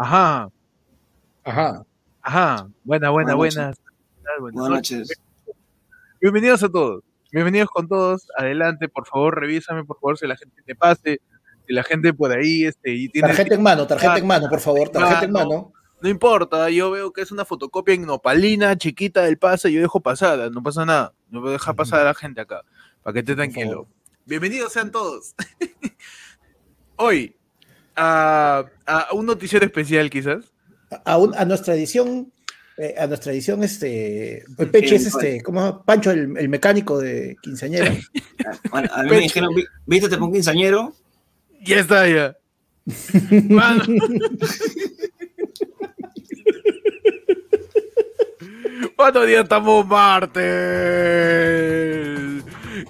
Ajá. Ajá. Ajá. Buena, buena, Buenas buenas. Buenas noches. Bienvenidos a todos. Bienvenidos con todos. Adelante, por favor, revísame, por favor, si la gente te pase, si la gente por ahí este, y tiene. Tarjeta en mano, tarjeta en mano, por favor, tarjeta en Mano. No importa, yo veo que es una fotocopia en nopalina, chiquita del pase, yo dejo pasada, no pasa nada. No voy a dejar pasar a la gente acá, para que esté tranquilo. Bienvenidos sean todos. Hoy, a, a un noticiero especial quizás. A, un- a nuestra edición, eh, a nuestra edición, este, el Peche es este, ¿cómo? Pancho, el, el mecánico de quinceañera. Bueno, a mí me dijeron, "Vi- vístete con quinceañero. Ya está, ya. Mano. ¿Cuántos días estamos martes?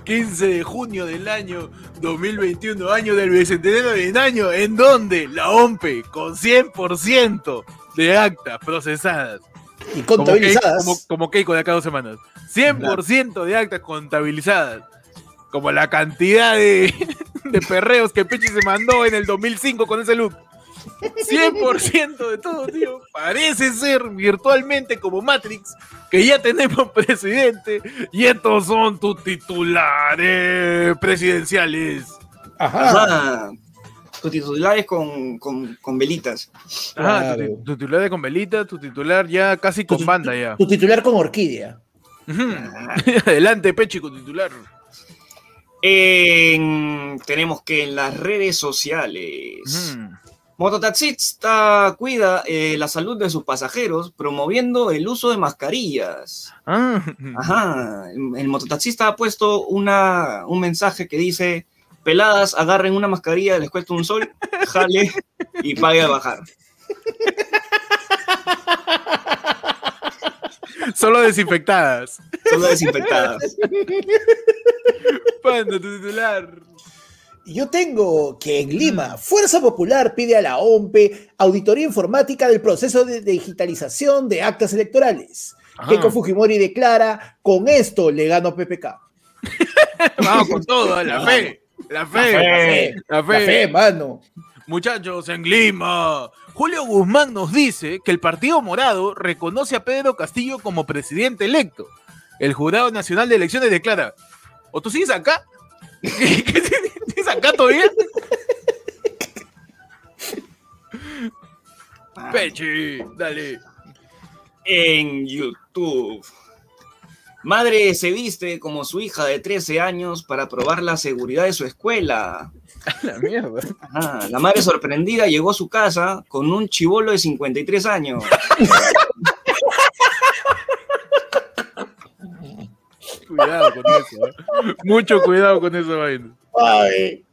15 de junio del año 2021, año del bicentenario de año, ¿en donde La OMPE con 100% de actas procesadas. Y Como contabilizadas. Keiko- Como, como Keiko de acá dos semanas. 100% de actas contabilizadas. Como la cantidad de, de perreos que Pechi se mandó en el 2005 con ese look. 100% de todo, tío. Parece ser virtualmente como Matrix, que ya tenemos presidente y estos son tus titulares presidenciales. Ajá. Ajá. Tus titulares con, con, con velitas. Ajá, tu, Claro. tu titular con velita, tu titular ya casi con Tu- banda ya. Tu titular con orquídea. Ujú. Adelante, Pechi, con titular. En- tenemos que en las redes sociales. Mototaxista cuida eh, la salud de sus pasajeros promoviendo el uso de mascarillas. Ah, Ajá, el, el mototaxista ha puesto una, un mensaje que dice, peladas, agarren una mascarilla, les cuesta un sol, jale y pague a bajar. Solo desinfectadas. Solo desinfectadas. Panda, tu titular. Yo tengo que en Lima, Fuerza Popular pide a la OMPE auditoría informática del proceso de digitalización de actas electorales. Ajá. Keiko Fujimori declara, con esto le gano PPK. Vamos con todo, la fe. La fe. fe. La La fe, mano. Muchachos, en Lima. Julio Guzmán nos dice que el Partido Morado reconoce a Pedro Castillo como presidente electo. El Jurado Nacional de Elecciones declara, ¿o tú sigues acá? ¿Qué, qué acá todavía? Pechi, dale. En YouTube. Madre se viste como su hija de 13 años para probar la seguridad de su escuela. La mierda. Ajá, La madre sorprendida llegó a su casa con un chivolo de 53 años. Cuidado con eso. ¿eh? Mucho cuidado con esa vaina. Ay.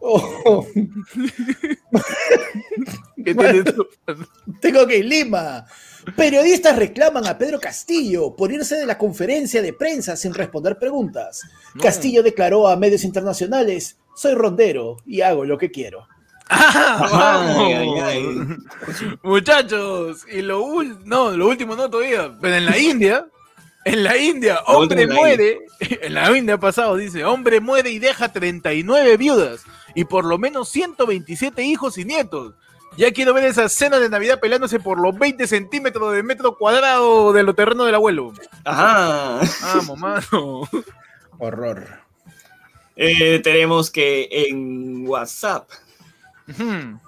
Oh, ¿Qué tienes tú? tengo que en Lima. Periodistas reclaman a Pedro Castillo por irse de la conferencia de prensa sin responder preguntas. No. Castillo declaró a medios internacionales, soy rondero y hago lo que quiero. ¡Ah, vamos! Ay, ay, ay. Muchachos, y lo, no, lo último no todavía, pero en la India, en la India, hombre la muere, en la India pasado dice, hombre muere y deja 39 viudas y por lo menos 127 hijos y nietos. Ya quiero ver esa cena de Navidad peleándose por los 20 centímetros de metro cuadrado de los terrenos del abuelo. Ajá. Vamos, mano. Horror. Eh, tenemos que en WhatsApp,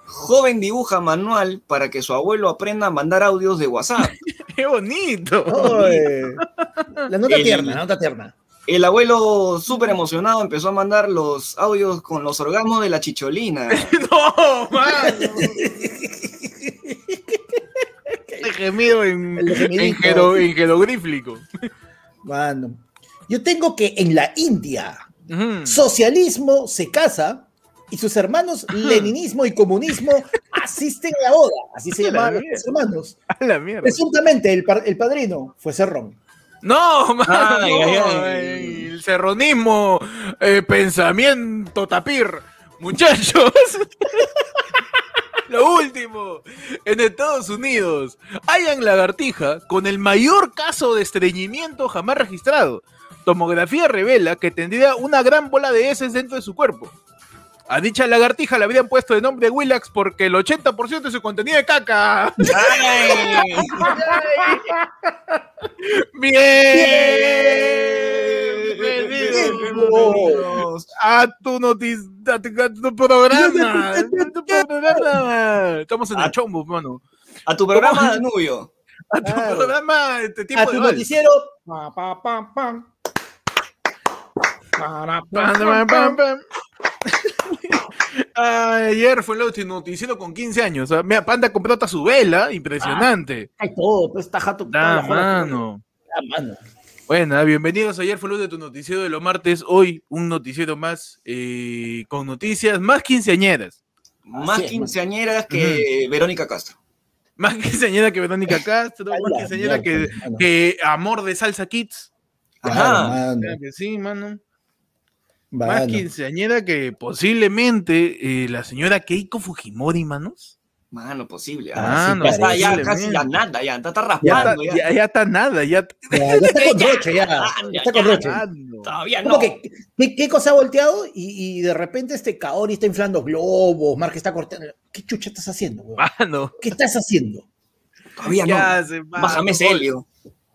joven dibuja manual para que su abuelo aprenda a mandar audios de WhatsApp. ¡Qué bonito! La nota El- tierna, la nota tierna. El abuelo, súper emocionado, empezó a mandar los audios con los orgasmos de la chicholina. ¡No, mano! El gemido en, en, jero- en jeroglífico. Mano. Yo tengo que en la India, socialismo se casa y sus hermanos leninismo y comunismo asisten a la boda. Así se La llamaban los hermanos. A la mierda. Presuntamente el, par- el padrino fue Cerrón. No, mano, Ay, ay, no, ay. el serronismo, eh, pensamiento tapir. Muchachos, lo último, en Estados Unidos, hayan lagartija con el mayor caso de estreñimiento jamás registrado. Tomografía revela que tendría una gran bola de heces dentro de su cuerpo. A dicha lagartija le habrían puesto de nombre Willax porque el 80% de su contenido es caca. ¡Ay! Bien. Bienvenidos Bienvenidos. a tu noticia, a tu, a tu programa. a tu programa. Estamos en A- el chombo, mano. A tu programa, Danubio. A tu programa, este A tiempo tu de noticiero. Pa, pa, pam, Ayer fue el último noticiero con 15 años. O sea, Mira, Panda compró hasta su vela, impresionante. Hay todo, pues está jato. Da mano. Da mano. Bueno, bienvenidos. Ayer fue el de tu noticiero de los martes. Hoy un noticiero más eh, con noticias más quinceañeras. Más es, quinceañeras que Verónica Castro. Más quinceañera que Verónica Castro, más quinceañera que, Amor de Salsa Kids. Ajá. mano, Claro que sí, mano. Más mano. quinceañera que posiblemente eh, la señora Keiko Fujimori, manos. Mano, posible. Ah, Ah, sí, ya está, ya casi ya nada, ya está, está Ya está, raspando. Ya, ya- ya está nada, ya Ya, ya está con Roche, ya. ya, Está con ya, Roche. Todavía no. que, ¿qué, qué cosa ha volteado? Y, y de repente este Kaori está inflando globos, Mark está cortando. ¿Qué chucha estás haciendo? Mano. ¿Qué estás haciendo? Todavía no. se Bájame ese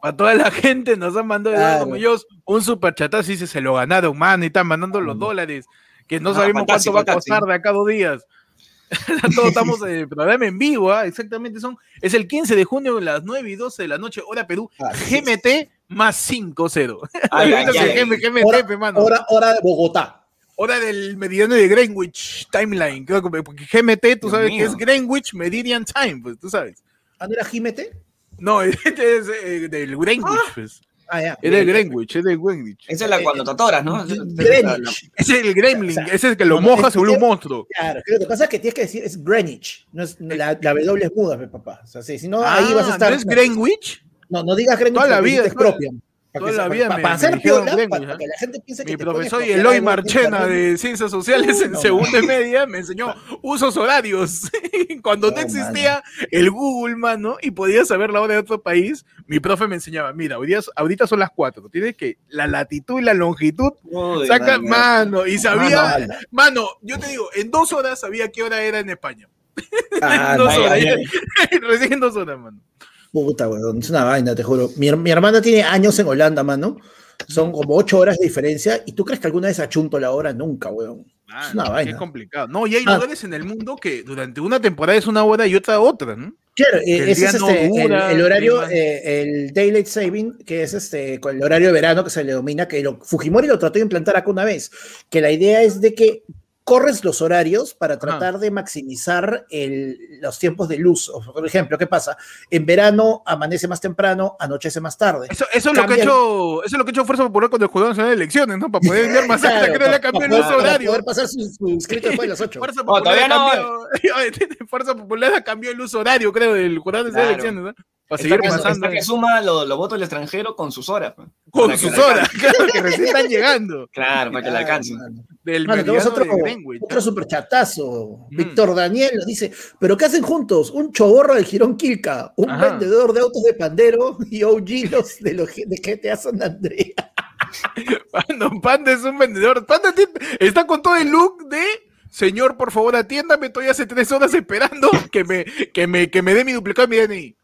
Para toda la gente nos han mandado Claro. Muñoz un super chatazo y dice se lo ganaron, mano, y están mandando los Mm. dólares, que no Ah, sabemos cuánto va a costar de acá a dos días. Todos estamos en el programa en vivo, ¿ah? exactamente son, es el 15 de junio a las 9 y 12 de la noche, hora Perú, es. GMT más 5-0. Ay, ay, Ahorita ay, que ay. GM, Hora, hora, hora de Bogotá. Hora del meridiano de Greenwich Timeline, porque GMT, tú Dios sabes que es Greenwich Meridian Time, pues tú sabes. ¿Ah, no era Jimete? No, este es eh, del Greenwich, pues. Ah, ya. Es de Greenwich, es de Greenwich. Esa es la Eh, cuantotadoras, ¿no? Greenwich. Ese es el Gremlin, O sea, ese es el que lo no, moja, vuelve un monstruo. Claro, lo que pasa es que tienes que decir es Greenwich, no es, la, la W es muda, papá. O sea, sí, si no, ahí vas a estar. Ah, ¿no es Greenwich? No, no digas Greenwich Toda la vida, es toda- propia. Toda la vida para, me- hacer dijeron piola, Greenwich, para, que la gente piense que Mi te profesor flojear Eloy Marchena de Ciencias Sociales en No, segunda y media me enseñó usos horarios. Cuando no No, existía el Google, mano, y podías saber la hora de otro país, mi profe me enseñaba, mira, hoy día- ahorita son las cuatro, tienes que la latitud y la longitud, Uy, saca, mano, mano, y sabía, Mano, mano, yo te digo, en dos horas sabía qué hora era en España. ah, En dos horas, recién en dos horas, mano. Puta, weón, es una vaina, te juro. Mi, mi hermana tiene años en Holanda, mano. Son como ocho horas de diferencia. ¿Y tú crees que alguna vez achunto la hora? Nunca, weón. Es una vaina. qué complicado. No, y hay Ah. lugares en el mundo que durante una temporada es una hora y otra otra, ¿no? Claro, eh, ese es este, el- dura, el, horario, eh, el Daylight Saving, que es este, con el horario de verano que se le domina, que lo- Fujimori lo trató de implantar acá una vez, que la idea es de que corres los horarios para tratar de maximizar el- los tiempos de luz. Por ejemplo, ¿qué pasa? En verano amanece más temprano, anochece más tarde. Eso, eso es lo que ha hecho, eso es lo que ha hecho Fuerza Popular cuando el Jurado Nacional de Elecciones, ¿no? Para poder enviar más Claro, creo que le para- cambió el poder- para horario. poder pasar su, su inscrito después de las 8. Fuerza Popular, no. cambiado, Fuerza Popular ha cambiado el uso horario, creo, del Jurado Nacional de Claro. Elecciones, ¿no? Para Está seguir que, pasando está que suma lo- los votos del extranjero con sus horas. pues. con sus horas, claro, que recién están llegando. Claro, para que le alcancen. Del Mano, tenemos meridiano otro, de otro ¿no? superchatazo. Mm. Víctor Daniel nos dice, ¿pero qué hacen juntos? Un choborro del Girón Quilca, un Ajá. vendedor de autos de pandero y OG los de, los, de GTA San Andrea. Panda, Panda es un vendedor. Panda está con todo el look de señor, por favor, atiéndame. Estoy hace tres horas esperando que me, que me, que me dé mi duplicado y mi DNI.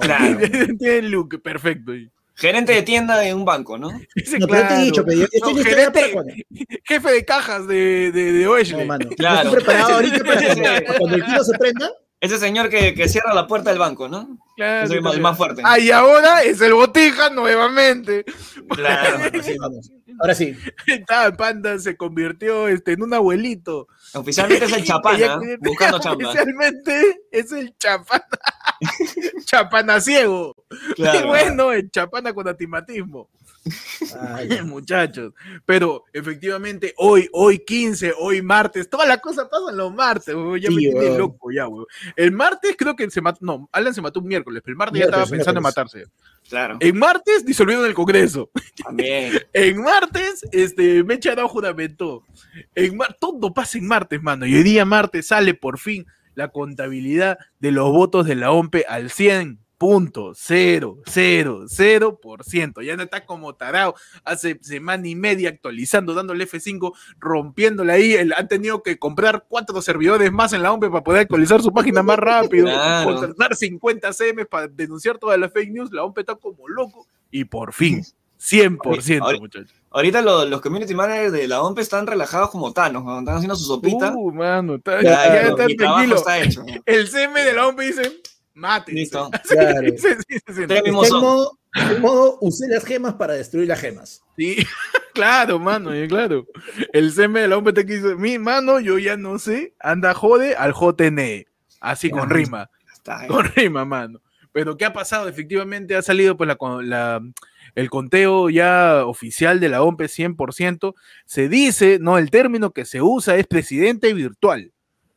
Claro. Tiene el look perfecto. Gerente de tienda de un banco, ¿no? Ese, No, pero yo te he claro. dicho, pero yo- estoy No, para gerente, cuando- jefe de cajas de, de, de Oeshle. No, mano. Claro. estoy preparado ahorita para cuando, cuando el tiro se prenda. Ese señor que, que cierra la puerta del banco, ¿no? Claro, Soy más- claro. más fuerte. Ah, y ahora es el botija nuevamente. Claro. Sí, vamos. Ahora sí. Está, Panda se convirtió este, en un abuelito. Oficialmente es el chapana, quiere- buscando chamba. Oficialmente es el chapana. chapana ciego. Claro. Bueno, el chapana con atimatismo. Ay, Muchachos. Pero efectivamente, hoy, hoy 15, hoy martes, todas las cosas pasan los martes, weón, Ya Sí, me tiene loco ya, weón. El martes creo que se mató. No, Alan se mató un miércoles, pero el martes ya estaba pensando en matarse. Claro, En martes disolvieron el Congreso. también. En martes, este, Mecha Arau juramentó. En mar- todo pasa en martes, mano. Y hoy día martes sale por fin la contabilidad de los votos de la OMPE al 100%. 0.000%. Ya no está como tarao. Hace semana y media actualizando, dándole F5, rompiéndole ahí. El, han tenido que comprar cuatro servidores más en la OMP para poder actualizar su página más rápido. Claro. Contratar 50 CM para denunciar todas las fake news. La OMP está como loco. Y por fin, 100%, Ahorita- muchachos. Ahorita lo- los community managers de la OMP están relajados como Thanos, ¿no? están haciendo su sopita. Uh, mano, está- Ya, ya ya, está tranquilo. está hecho. El CM de la OMP dice, mate. Listo. Claro. Sí, sí, sí, Está en modo, en modo, usé las gemas para destruir las gemas. Sí, claro, mano, ya, claro. El CM de la OMP te dice, mi mano, yo ya no sé, anda jode al JNE. Así con rima, Está, eh. con rima, mano. Pero ¿qué ha pasado? Efectivamente ha salido pues la, la- el conteo ya oficial de la OMP 100%. Se dice, no, el término que se usa es presidente virtual.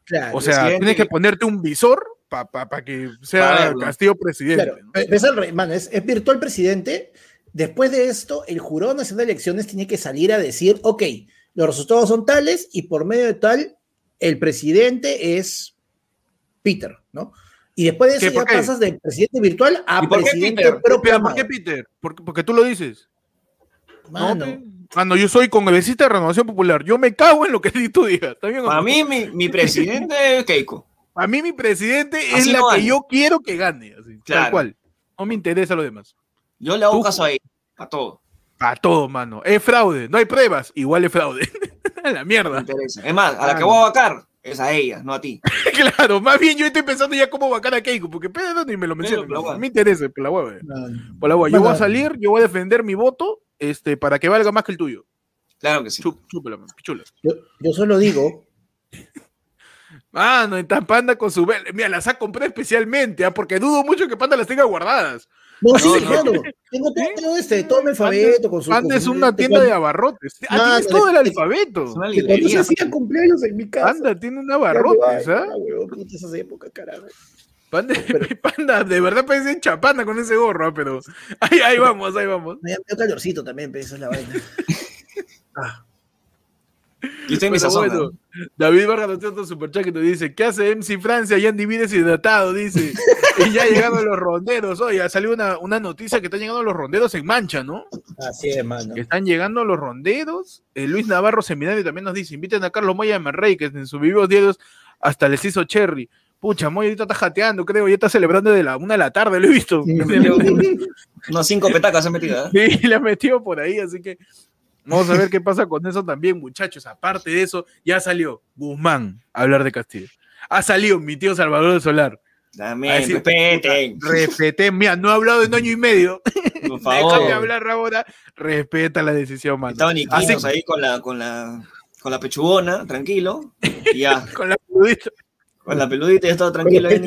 Claro. O sea, presidente. tienes que ponerte un visor para que Pa' sea verlo. Castillo presidente. Claro, es, al re- mano, es, es virtual presidente. Después de esto, el Jurado Nacional de Elecciones tiene que salir a decir, ok, los resultados son tales y por medio de tal, el presidente es Peter, ¿no? Y después de ¿Qué, eso ya qué? pasas de presidente virtual a ¿Y por qué presidente Peter? Pero proclamado. ¿por qué Peter? Porque, porque tú lo dices. Mano, No. Mano, yo soy congresista de Renovación Popular. Yo me cago en lo que tú digas. ¿Está bien o Para no? mí, mi, mi presidente es Keiko. A mí mi presidente es la no que yo quiero que gane. así, Tal Claro. cual. No me interesa lo demás. Yo le hago Tú- caso a ella, a todo. A todo, mano. Es fraude. No hay pruebas. Igual es fraude. a la Me mierda. interesa. Es más, a la que Claro. voy a vacar es a ella, no a ti. claro, más bien yo estoy pensando ya cómo vacar a Keiko. Porque pedo ni me lo mencionan. pero No me interesa, por la hueva. mano. Por la hueva. Yo voy a salir, yo voy a defender mi voto este, para que valga más que el tuyo. Claro que sí. Chup, chúpala. Yo, yo solo digo, Mano, está Panda con su... vel- Mira, las ha comprado especialmente, ¿ah? porque dudo mucho que Panda las tenga guardadas. no, sí, no. mano, tengo todo, este, todo mi alfabeto con su... Panda con es una de tienda de abarrotes. Ah, Mano, tienes todo el alfabeto. Cuando se cumpleaños en mi casa. Panda tiene un abarrotes, ¿ah? ah, esas épocas, carajo. Panda, Panda, de verdad parece chapanda con ese gorro, ¿ah? pero ahí, ahí vamos, ahí vamos. Me dio calorcito también, pero esa es la vaina. Ah, David Vargas nos tiene otro superchat que nos dice, ¿qué hace MC Francia? Ya Andy Vides hidratado, dice. Y ya llegaron los ronderos. Oye, salió una, una noticia que están llegando los ronderos en mancha, ¿no? así es, mano. que están llegando los ronderos. Eh, Luis Navarro Seminario también nos dice, inviten a Carlos Moya de Merrey, que en sus vivos diarios hasta les hizo Cherry. Pucha, Moya ahorita está jateando, creo, ya está celebrando de la una de la tarde, lo he visto. Unos cinco petacas se han metido. ¿eh? Sí, le ha metido por ahí, así que vamos a ver qué pasa con eso también, muchachos. Aparte de eso, ya salió Guzmán a hablar de Castillo. Ha salido mi tío Salvador de Solar. También, decir, respeten. Respeten, mira, no ha hablado en año y medio. Por Déjame favor. hablar ahora. Respeta la decisión, mano. Estaban Así ahí con la, con la, con la pechugona, tranquilo. Y ya, con la peludita. con la peludita ya estaba tranquilo ahí en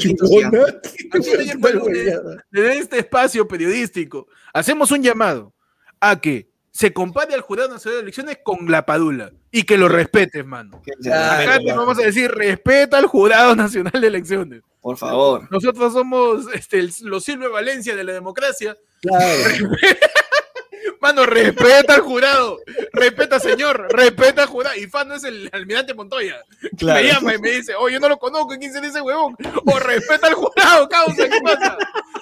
Desde este espacio periodístico, hacemos un llamado a que se compare al Jurado Nacional de Elecciones con la Padula y que lo respetes, mano. Acá te vamos a decir, respeta al Jurado Nacional de Elecciones. Por favor. Nosotros somos este, el- los Silvio Valencia de la democracia. Claro. Mano, respeta al jurado. Respeta, señor. Respeta al jurado. Y fan no es el almirante Montoya. Claro. Me llama y me dice, oh, yo no lo conozco. ¿Quién se dice huevón? O respeta al jurado, causa. ¿Qué pasa?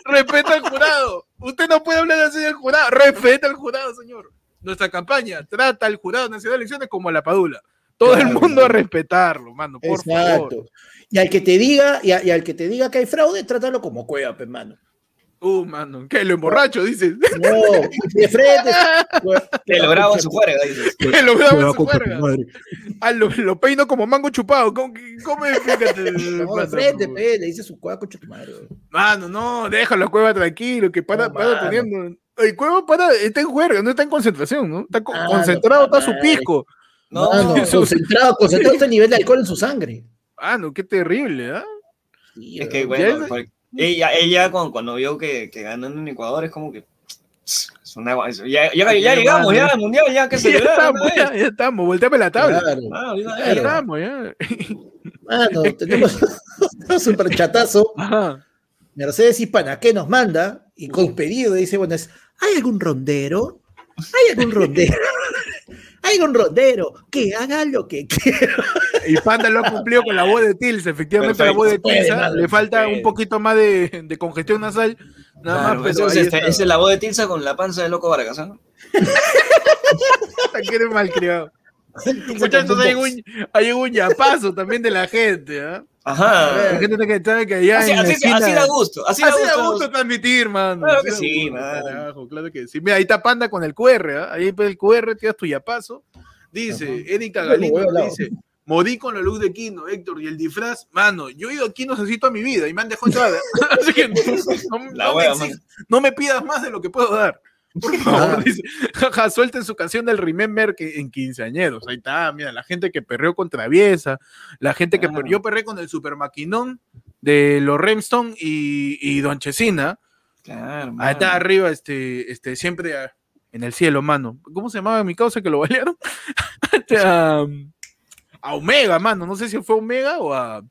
Respeta al jurado. Usted no puede hablar así del jurado. Respeta al jurado, señor. Nuestra campaña trata al jurado nacional de elecciones como a la padula. Todo el Claro. mundo a respetarlo, mano, por favor. Exacto. Y al que te diga, y, a- y al que te diga que hay fraude, trátalo como cueva, mano. Uh, mano, ¿qué? Lo emborracho, dices. No, de frente. Que lo grabo en su juerga, dices. Que lo grabo en su juerga. madre. Ah, lo, lo peino como mango chupado. ¿Cómo, que- cómo explícate? No, de frente, pe, le dice su cueva con tu madre. Mano, no, déjalo a Cueva tranquilo, que para, No, para mano. teniendo. El Cueva para, está en juerga, no está en concentración, ¿no? Está Ah, concentrado, no, está su pisco. No, Mano, eso- concentrado, concentrado está el nivel de alcohol en su sangre. Mano, qué terrible, ¿ah? Sí, es que. Ya bueno, es- por- ella, ella cuando, cuando vio que, que ganó en Ecuador es como que. Es una, ya, ya, ya Ya, llegamos, ya al mundial, ya que Ya celebrar. estamos, ya, ya estamos, volteame la tabla. Claro. Ah, Ya claro. estamos, ya. Mano, tenemos un super chatazo. Ajá. Mercedes Hispana, que nos manda? Y con pedido dice, bueno, es, ¿hay algún rondero? ¿Hay algún rondero? ¿Hay algún rondero? Que haga lo que quiera. Y Panda lo ha cumplido con la voz de Tilsa, efectivamente la voz de Tilsa, le falta puede. un poquito más de, de congestión nasal, Nada Claro, más, pero este, esa es la voz de Tilsa con la panza de Loco Vargas, ¿ah? que eres malcriado. Muchachos, hay un, hay un yapazo también de la gente, ¿ah? Ajá. gente que sabe que allá Así, en así- esquina- así da gusto, así da Así da gusto. gusto transmitir, mano. Claro que da sí, mano. carajo, claro que sí. Mira, ahí está Panda con el QR, ¿ah? Ahí el QR, tiras tu yapazo. Dice, Ajá. Erika Galindo dice, morí con la luz de Kino, Héctor, y el disfraz, mano, yo he ido a Kino así toda mi vida y me han dejado entrar. Así que no, no- no me no me pidas más de lo que puedo dar. Por favor, dice, jaja, suelten su canción del Remember que en quinceañeros. Ahí está, mira, la gente que perreó con Traviesa, la gente que Claro. per- yo perré con el Super Maquinón de los Remstone y, y Don Chesina. Claro, Ahí está arriba, este, este, siempre a- en el cielo, mano. ¿Cómo se llamaba mi causa que lo balearon? Este, a, a Omega, mano. No sé si fue a Omega o a, a-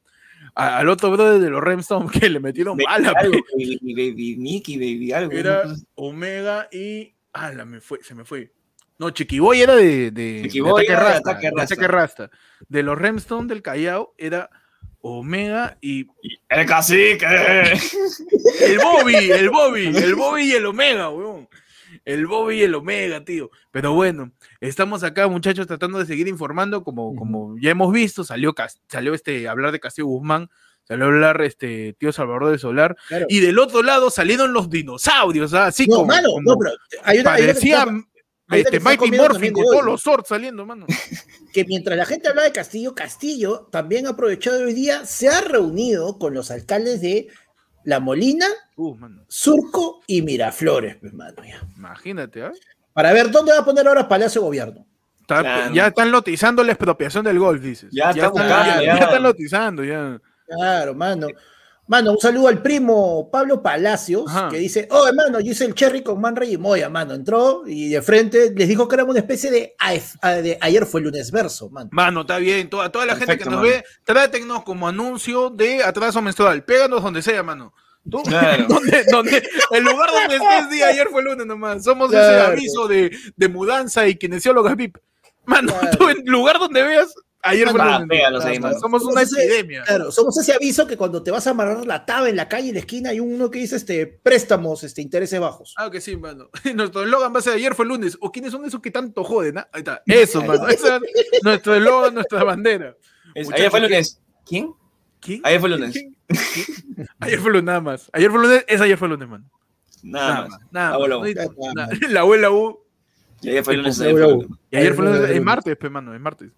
al otro brother de los Remstone que le metieron bala. baby, baby Mickey, baby algo. Era. Omega y. Ah, me fue, se me fue. No, Chiquiboy era de, de, Chiquiboy de era de Rasta, Ataque de Rasta. Ataque Rasta. De los Remstone del Callao era Omega y El cacique. El Bobby, el Bobby, el Bobby y el Omega, weón. El Bobby y el Omega, tío. Pero bueno, estamos acá, muchachos, tratando de seguir informando, como, como ya hemos visto, salió, salió este, hablar de Castillo Guzmán, salió a hablar este tío Salvador de Solar, Claro. y del otro lado salieron los dinosaurios, ¿ah? así No, como, mano, como no, pero hay una, parecía está- hay una este, Mighty Morphin con todos los swords saliendo, mano. que mientras la gente habla de Castillo, Castillo también ha aprovechado hoy día, se ha reunido con los alcaldes de La Molina, Uh, Surco y Miraflores, pues, mano, ya. imagínate, ¿ah? Para ver dónde va a poner ahora Palacio de Gobierno. Está- Claro. Ya están lotizando la expropiación del golf, dices. Ya está están, buscando, ya- ya. ya están lotizando, ya. Claro, mano. Mano, un saludo al primo Pablo Palacios, Ajá. que dice, oh, hermano, yo hice el cherry con Manrey y Moya, mano. Entró y de frente les dijo que era una especie de, ah, de ayer fue el lunes verso, mano. Mano, está bien. Toda, toda la gente que nos mano. ve, trátenos como anuncio de atraso menstrual. Péganos donde sea, mano. Tú, Claro. donde, donde, el lugar donde estés día ayer fue lunes nomás. Somos ese aviso de, de mudanza y kinesiólogas VIP. Mano, Claro. tú en lugar donde veas, ayer fue Ah, lunes. pégalos ahí, Somos- una ese- epidemia. Claro, somos ese aviso que cuando te vas a amarrar la taba en la calle, en la esquina, hay uno que dice este, préstamos, este, intereses bajos. Ah, que sí, mano. Nuestro eslogan va a ser ayer fue lunes. ¿O quiénes son esos que tanto joden? ah? Ahí está. Eso, mano. Ese es nuestro eslogan, nuestra bandera. Es- ayer fue el lunes. ¿Quién? ¿Quién? Ayer fue lunes. ¿Quién? ¿Quién? Ayer fue lunes nada más. Ayer fue lunes, es ayer fue lunes, mano. Nada, Nada más. Nada más. Abuela U. Nada nada. La abuela U. Y ayer fue el lunes. La ayer fue el lunes. Y lunes, es martes, pues, mano, es martes.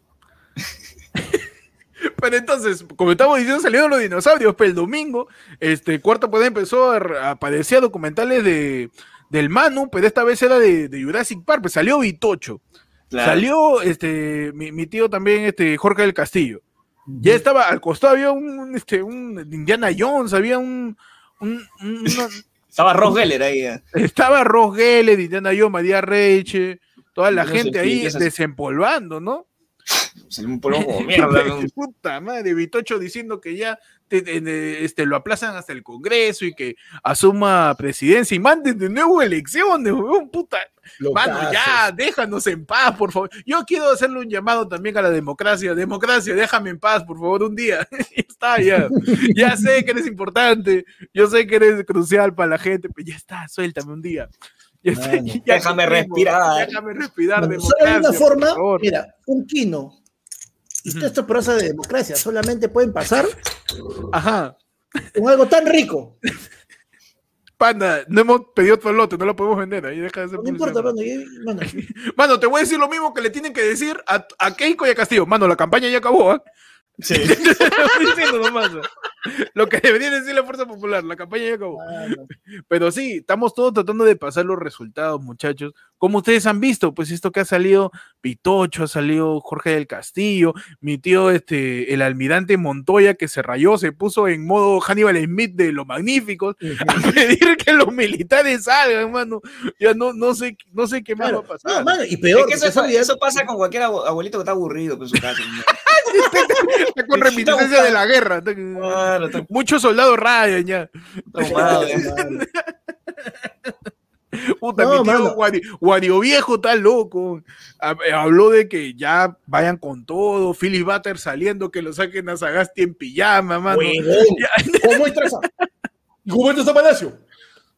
Pero entonces, como estamos diciendo, salieron los dinosaurios, pero el domingo, este, Cuarto Poder empezó a, aparecer documentales de, del Manu, pero esta vez era de, de Jurassic Park, pues salió Vitocho. Claro. Salió este, mi, mi tío también, este, Jorge del Castillo. Ya estaba, al costado había un, este, un Indiana Jones, había un, un- un- una- Estaba Ross Geller ahí. eh. estaba Ross Geller, Indiana Jones, María Reiche, toda la No gente ahí desempolvando, ¿no? Salió un polvo como mierda. ¿no? Puta madre, Vitocho diciendo que ya te- te- te- este, lo aplazan hasta el Congreso y que asuma presidencia y manden de nuevo elecciones, weón, puta. Mano, Locazos. ya, déjanos en paz, por favor. Yo quiero hacerle un llamado también a la democracia. Democracia, déjame en paz, por favor, un día. ya está, ya. Ya sé que eres importante. Yo sé que eres crucial para la gente, pero ya está, suéltame un día. Déjame respirar. Déjame respirar, Bueno, solo hay una forma, mira, un quino. Y toda esta prosa de democracia solamente pueden pasar Ajá. con algo tan rico. Panda, no hemos pedido otro lote, no lo podemos vender. Ahí deja de ser No importa, mano. mano, Mano, te voy a decir lo mismo que le tienen que decir a, a Keiko y a Castillo. Mano, la campaña ya acabó, ¿ah? Sí. Te estoy diciendo nomás. ¿Ah? Lo que debería decir la Fuerza Popular, la campaña ya acabó. mano. Pero sí, estamos todos tratando de pasar los resultados, muchachos. Como ustedes han visto, pues esto que ha salido Pitocho, ha salido Jorge del Castillo, mi tío, este, el almirante Montoya, que se rayó, se puso en modo Hannibal Smith de los magníficos, a pedir que los militares salgan, mano. Ya no, no sé, no sé qué más Claro. va a pasar. No, mano, y peor, Es que eso, eso pasa con cualquier abu- abuelito que está aburido pues, en su casa. con reminiscencia de la guerra. está- Claro, está Muchos soldados rayan ya. mano. Puta, No, mi tío mano. Guari- Guario Viejo está loco. Hab- eh, Habló de que ya vayan con todo. Philly Butter saliendo, que lo saquen a Sagasti en pijama, mano. Ya, ¿Cómo entras a? ¿Cómo entras a Palacio?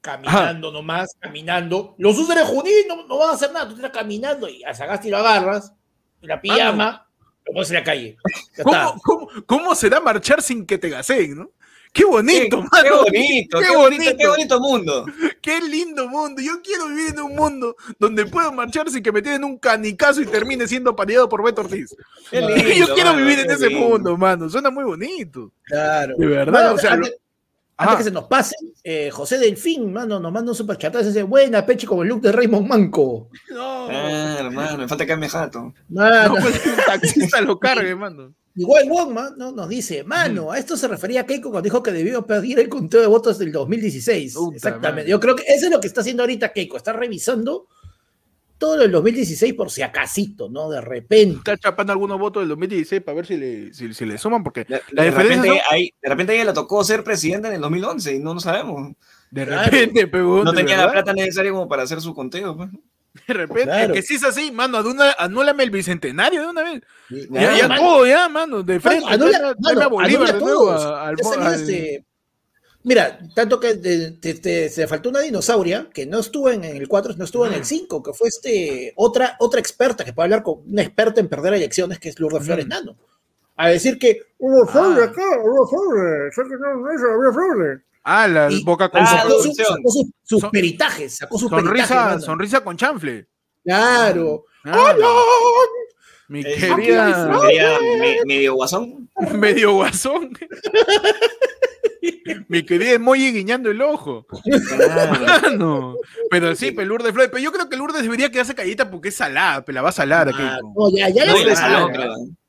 caminando nomás, caminando. Los usuarios de Junín no, no van a hacer nada, tú estás caminando y a Sagasti lo agarras, y la pijama, lo pones en la calle. ¿Cómo, cómo, cómo será marchar sin que te gaseen, no? Qué bonito, Qué, mano. qué bonito, Qué qué, bonito, bonito. qué bonito mundo. Qué lindo mundo. Yo quiero vivir en un mundo donde puedo marchar sin que me tienen un canicazo y termine siendo pareado por Beto Ortiz. Qué Yo lindo, quiero mano, vivir en ese lindo. mundo, mano. Suena muy bonito. Claro. De verdad, Mano, o sea, antes, lo- antes Ajá. que se nos pase, eh, José Delfín, mano, nos manda un superchat. Dice, buena, peche, como el look de Raymond Manco. No, Ah, hermano, me falta que me jato. Mano, no, pues, un taxista lo cargue, mano. Igual Wongman ¿no? nos dice, mano, a esto se refería Keiko cuando dijo que debió pedir el conteo de votos del 2016. Puta Exactamente. madre. Yo creo que eso es lo que está haciendo ahorita Keiko. Está revisando todo del 2016 por si acasito, ¿no? De repente. Está chapando algunos votos del 2016 para ver si le, si, si le suman, porque De, La de diferencia repente, son- ahí- de repente a ella le tocó ser presidenta en el 2011 y no lo sabemos. de Claro. repente, pero No tenía la plata necesaria como para hacer su conteo. pues. De repente, Claro. que si es así, mano, anula- anúlame el bicentenario de una vez. Ya, Ya, ya mano, todo, ya, mano, de frente. anula- mano, a Bolívar anula de nuevo al- este- Mira, tanto que te, te- te- se faltó una dinosauria que no estuvo en el 4, no estuvo en el 5, que fue este otra, otra experta que puede hablar con una experta en perder elecciones, que es Lourdes Flores Mm. Nano. A decir que hubo fraude Ah. acá, hubo fraude, sé que no, eso, hubo fraude. Ah, la Y- boca con Ah, sacó, su- sacó sus, sus Son- peritajes, sacó sus peritajes. sonrisa, mano. sonrisa con chanfle. Claro. Ah, ¡Hola! Mi Eh, querida medio guasón. medio guasón. Mi querida emoji guiñando el ojo. Ah. Pero sí, pero Lourdes Flores. Pero yo creo que Lourdes debería quedarse calladita porque es salada, pero la va a salar aquí. Ah, no, ya, ya no, la saló.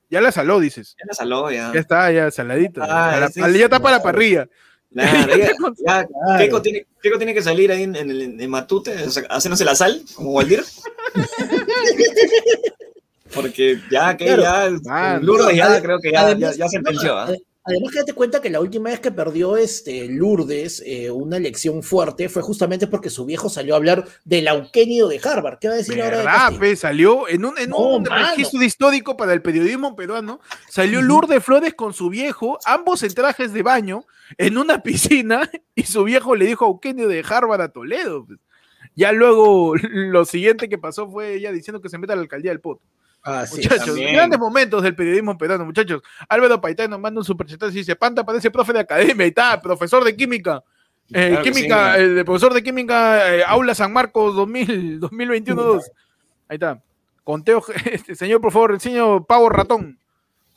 Ya la saló, dices. Ya la saló, ya. Ya está, ya saladita. Ah, A la- sí, ya está para la parrilla. Claro, ya, ya Claro. Keiko, tiene, Keiko tiene que salir ahí en, en, Matute, o sea, haciéndose la sal, como Waldir. Porque ya, que Claro. ya, Mano. Lourdes ya creo que ya, además- ya, ya sentenció. no, ¿ah? ade- Además, que date cuenta que la última vez que perdió este Lourdes eh, una elección fuerte fue justamente porque su viejo salió a hablar del Auquenio de Harvard. ¿Qué va a decir ahora de ¿Verdad, pe? Salió en un, en No, un mano. registro histórico para el periodismo peruano. Salió. Lourdes Flores con su viejo, ambos en trajes de baño, en una piscina, y su viejo le dijo a Eugenio de Harvard a Toledo. pues. Ya luego, lo siguiente que pasó fue ella diciendo que se meta a la alcaldía del Poto. Ah, sí. Muchachos, también. grandes momentos del periodismo peruano, muchachos. Álvaro Paitán nos manda un superchat y dice, Panta parece profe de academia, ahí está, profesor de química. Eh, Claro química, sí. eh, profesor de química, eh, Aula San Marcos 2000, 2021-2. Ahí está. Conteo, este, señor, por favor, enseño pavo ratón.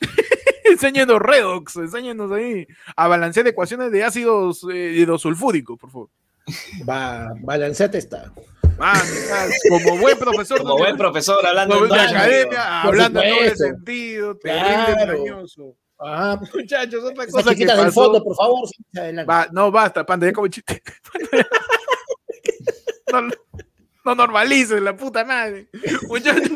enséñenos redox, enséñenos ahí a balancear ecuaciones de ácidos eh, hidrosulfúricos, por favor. Va, balanceate está. Man, estás como buen profesor Como buen profesor hablando de academia, hablando en doble sentido, terrible, engañoso. Ah, Muchachos, otra cosa que del fondo, por favor. Va, no, basta, panda, ya como chiste. no, no normalices la puta madre. Muchachos,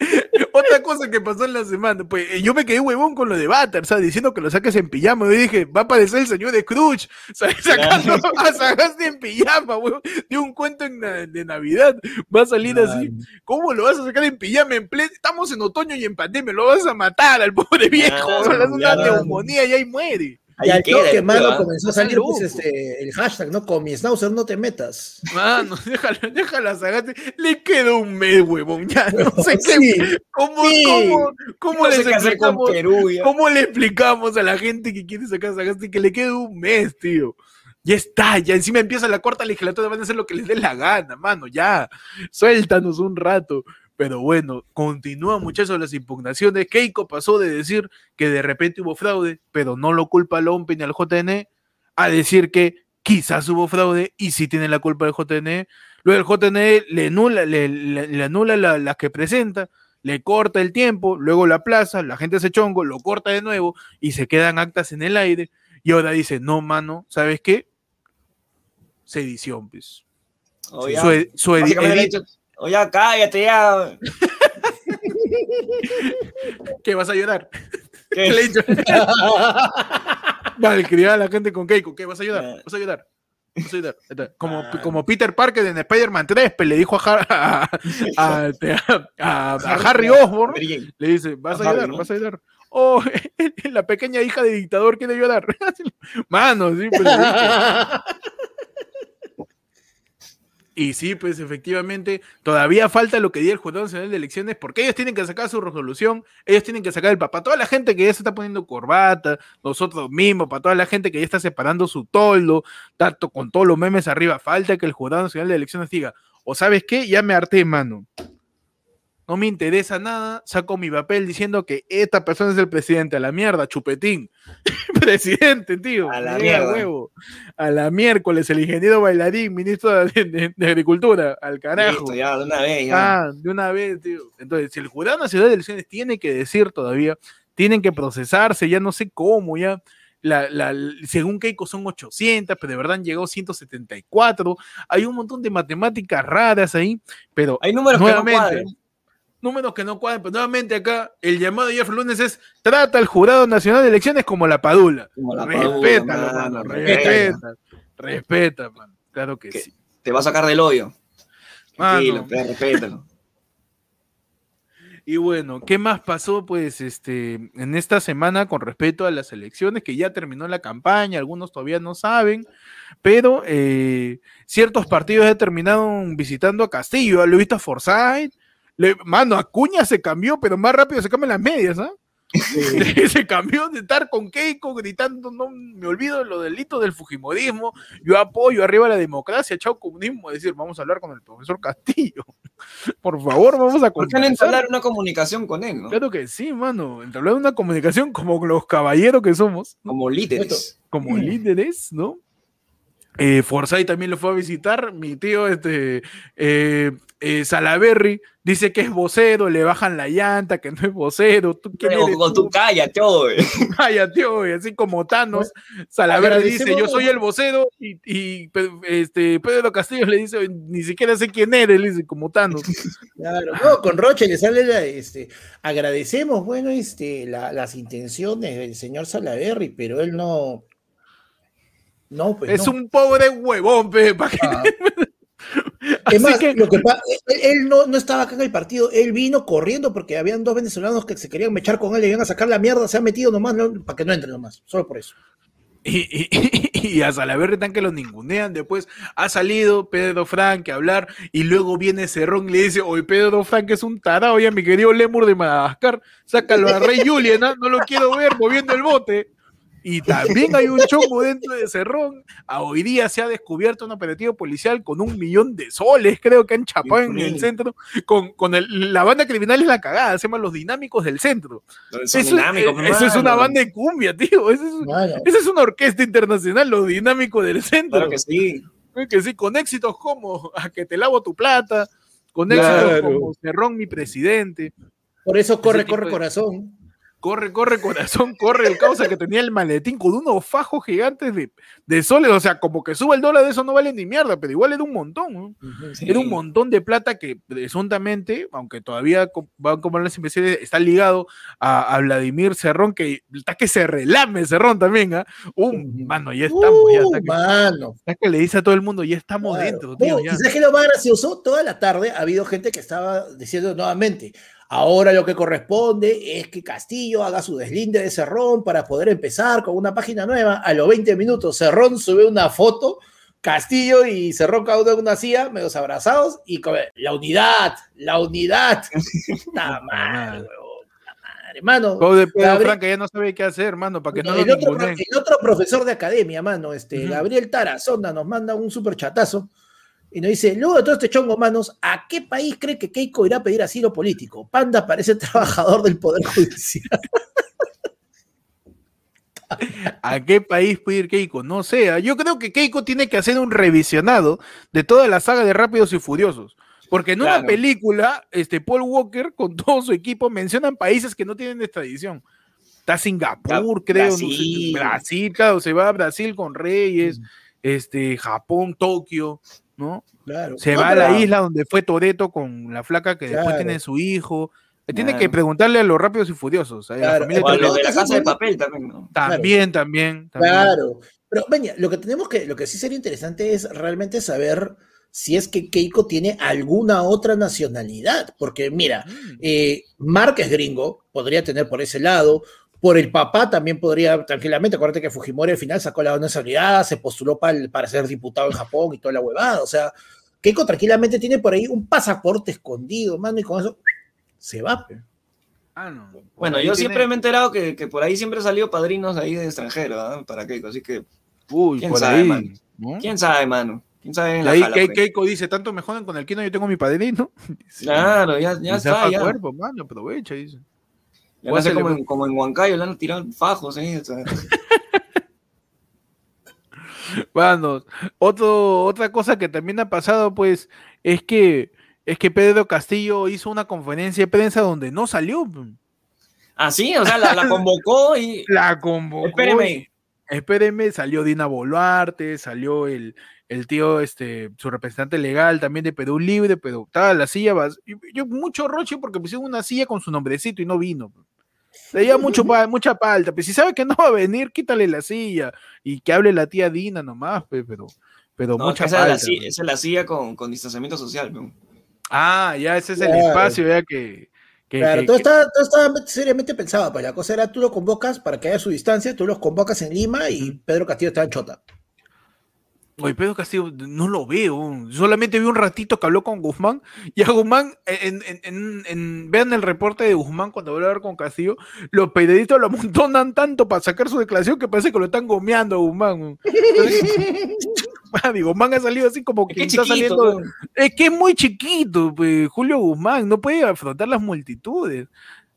otra cosa que pasó en la semana, pues eh, yo me quedé huevón con lo de Butter, ¿sabes? Diciendo que lo saques en pijama. Yo dije, va a aparecer el señor de Scrooge, ¿sabes? Sacando a Sagasti en pijama, huevón, de un cuento en na- de Navidad. Va a salir así. ¿Cómo lo vas a sacar en pijama en? Estamos en otoño y en pandemia, lo vas a matar al pobre viejo, Ah, le das una neumonía y ahí muere. Y al Ahí queda, toque, tío, mano, comenzó a salir pues, este, el hashtag, ¿no? Con mi schnauzer no te metas. Mano, déjala, déjala Sagasti. Le quedó un mes, huevón. Ya no sé qué. ¿Cómo, sí. cómo, cómo No les sé con? Perú. ya. ¿Cómo le explicamos a la gente que quiere sacar a Sagasti que le queda un mes, tío? Ya está, ya encima empieza la corta legislatura, van a hacer lo que les dé la gana, mano, ya. Suéltanos un rato. Pero bueno, continúan muchachos las impugnaciones. Keiko pasó de decir que de repente hubo fraude, pero no lo culpa al OMP ni al JN, a decir que quizás hubo fraude y sí tiene la culpa del JN. Luego el JN le anula, le, le- le anula la- las que presenta, le corta el tiempo, luego la plaza, la gente se chongo, lo corta de nuevo y se quedan actas en el aire. Y ahora dice, no, mano, ¿sabes qué? Sedición, pues. Su, e- su edi- le he edit- dicho, o ya, cállate, ya. ¿Qué vas a llorar? ¿Qué? ¿Qué le dicho? Malcriar a la gente con Keiko. ¿Qué vas a ayudar? Ya. ¿Vas a ayudar? ¿Vas a ayudar? Como, Ah. como Peter Parker en Spider-Man 3, pues, le dijo a, Har- a, Harry Osborn, le dice, vas a, ayudar, vas a ayudar. Oh, la pequeña hija de dictador quiere ayudar. Mano, sí, pero Y sí, pues efectivamente, todavía falta lo que diga el Jurado Nacional de Elecciones, porque ellos tienen que sacar su resolución, ellos tienen que sacar el papá. Toda la gente que ya se está poniendo corbata, nosotros mismos, para toda la gente que ya está separando su toldo, tanto con todos los memes arriba, falta que el Jurado Nacional de Elecciones diga, o sabes qué, ya me harté, mano no me interesa nada, saco mi papel diciendo que esta persona es el presidente, a la mierda, chupetín. presidente, tío. A la mierda. Huevo. A la miércoles, el ingeniero bailarín, ministro de, de, de Agricultura, al carajo. Listo, ya, de una vez, ya. Ah, de una vez, tío. Entonces, si el Jurado Nacional de Elecciones tiene que decir todavía, tienen que procesarse, ya no sé cómo, ya. La, la, según Keiko son 800, pero de verdad han llegado 174. Hay un montón de matemáticas raras ahí, pero Hay números nuevamente, que no. Números que no cuadran, pero nuevamente acá el llamado de Jeff Lunes es trata al Jurado Nacional de Elecciones como la padula. Como la Respétalo, padula, mano, mano, respeta, respeta, mano. Claro que sí. Te va a sacar del hoyo. Mano. Tranquilo, pero respétalo. Y bueno, ¿qué más pasó pues este en esta semana con respecto a las elecciones? Que ya terminó la campaña, algunos todavía no saben, pero eh, ciertos partidos ya terminaron visitando a Castillo, lo he visto a Forsyth, le- mano, Acuña se cambió, pero más rápido se cambian las medias, ¿ah? se cambió de estar con Keiko gritando, no me olvido de lo delito del Fujimorismo, yo apoyo arriba la democracia, chao comunismo, es decir, vamos a hablar con el profesor Castillo. Por favor, vamos a ¿Por qué no conversar. entablar una comunicación con él, no? Claro que sí, mano. Entablar una comunicación como los caballeros que somos, Como líderes. como líderes, ¿no? Eh, Forsyth también lo fue a visitar. Mi tío, este, eh, eh, Salaberry, dice que es vocero, le bajan la llanta, que no es vocero. ¿Tú quién Pero eres con tú? tu cállate, oye. Tío, y así como Thanos, Salaverry dice, yo soy el vocero, y, y, este, Pedro Castillo le dice, ni siquiera sé quién eres, le dice, como Thanos. Claro, no, con Roche le sale la, este, agradecemos, bueno, este, la- las intenciones del señor Salaverry, pero él no, no, pues es no. un pobre huevón, pe, pa' que- Ah. Así Es más, que- lo que él, él no, no estaba acá en el partido, él vino corriendo porque habían dos venezolanos que se querían mechar con él, le iban a sacar la mierda, se ha metido nomás no, para que no entre nomás, solo por eso. Y, y- y a Salaverry tan que lo ningunean. Después ha salido Pedro Frank a hablar y luego viene Cerrón y le dice: Oye, Pedro Frank es un tarado, ya mi querido Lemur de Madagascar, sácalo a Rey Julian, ¿ah? no lo quiero ver moviendo el bote. Y también hay un chongo dentro de Cerrón. A hoy día se ha descubierto un operativo policial con un millón de soles, creo que han chapado en el centro. Con, con el- la banda criminal es la cagada, se llama Los Dinámicos del Centro. Eso, dinámicos, eh, eso es una banda de cumbia, tío. Es, esa es una orquesta internacional, lo dinámico del centro. Claro que sí. Creo que sí, con éxitos como a que te lavo tu plata, con éxitos Claro. como Cerrón, mi presidente. por eso corre, corre de- corazón. Corre, corre, corazón, corre el causa que tenía el maletín con unos fajos gigantes de, de soles. O sea, como que suba el dólar de eso no vale ni mierda, pero igual era un montón. ¿no? Sí. Era un montón de plata que presuntamente, aunque todavía van a comprar las investigaciones, está ligado a, a Vladimir Cerrón, que está que se relame Cerrón también. ¿ah? Un, Ujú. mano, ya estamos, ya Uh, está que- mano. Que le dice a todo el mundo, ya estamos Claro. dentro, tío. Ya. ¿y ¿Sabes qué es lo más gracioso? Toda la tarde ha habido gente que estaba diciendo nuevamente, ahora lo que corresponde es que Castillo haga su deslinde de Cerrón para poder empezar con una página nueva. A los 20 minutos, Cerrón sube una foto, Castillo y Cerrón cada uno en una silla, medios abrazados, y con la unidad, la unidad. ¡La madre, huevón, la madre! Hermano, Franca ya no sabe qué hacer, mano, para que no lo el, otro, ninguneen. el otro profesor de academia, mano, este, Ujú. Gabriel Tarazona, nos manda un super chatazo y nos dice: Luego de todo este chongo, manos, ¿a qué país cree que Keiko irá a pedir asilo político? Panda parece trabajador del Poder Judicial. ¿A qué país puede ir Keiko? No sé. ah, Yo creo que Keiko tiene que hacer un revisionado de toda la saga de Rápidos y Furiosos. Porque en una película, este Paul Walker con todo su equipo mencionan países que no tienen extradición. Está Singapur, creo, no sé, Brasil. Claro, se va a Brasil con Reyes, este, Japón, Tokio, ¿no? Claro. Se No, va a la isla donde fue Toreto con la flaca que después tiene su hijo. Eh, Tiene Claro. que preguntarle a los rápidos y furiosos. a la Claro. familia O a los de la casa de papel también, ¿no? También, también, también. Claro. Pero, venga, lo que tenemos que, lo que sí sería interesante es realmente saber si es que Keiko tiene alguna otra nacionalidad. Porque, mira, Mm. Eh, Mark es gringo, podría tener por ese lado. Por el papá también podría tranquilamente. Acuérdate que Fujimori al final sacó la nacionalidad, se postuló para, para ser diputado en Japón y toda la huevada. O sea, Keiko tranquilamente tiene por ahí un pasaporte escondido, mano, y con eso se va. pe. Ah, no. Bueno, yo tiene- siempre me he enterado que, que por ahí siempre salió padrinos ahí de extranjero, ¿ah? Para Keiko, así que, Uy, ¿Quién por sabe, ahí. mano? ¿no? ¿quién sabe, mano? ¿Quién sabe en Y la ahí jala, Ke- pues? Keiko dice, tanto me joden con el Kino, yo tengo mi padrino. Claro, ya, ya está, ya. cuerpo, mano, aprovecha, dice. A como, pues. en, como en Huancayo, le han tirado fajos, ¿eh? O sea, otro, otra cosa que también ha pasado, pues, es que es que Pedro Castillo hizo una conferencia de prensa donde no salió. pues. Ah, sí, o sea, la, la convocó y. La convocó. Espéreme. Espéreme, salió Dina Boluarte, salió el, el tío, este, su representante legal también de Perú Libre, pero estaba la silla, vas- y yo mucho roche porque pusieron una silla con su nombrecito y no vino. Le dio mucho mucha palta, pues si sabe que no va a venir, quítale la silla y que hable la tía Dina nomás, pe, pero, pero No, mucha esa, es la, palta. si- pe. esa es la silla con, con distanciamiento social. ¿no? Ah, ya ese es el espacio, ya que, que- Claro, que- todo, que- está, todo está seriamente pensado, pues la cosa era tú lo convocas para que haya su distancia, tú los convocas en Lima y Pedro Castillo está en Chota. Oye, Pedro Castillo, no lo veo. Solamente vi un ratito que habló con Guzmán. Y a Guzmán, en, en- en- en- vean el reporte de Guzmán cuando va a hablar con Castillo, los periodistas lo amontonan tanto para sacar su declaración que parece que lo están gomeando a Guzmán. Y Guzmán ha salido así como que que es está chiquito, saliendo. ¿no? Es que es muy chiquito, pues, Julio Guzmán, no puede afrontar las multitudes.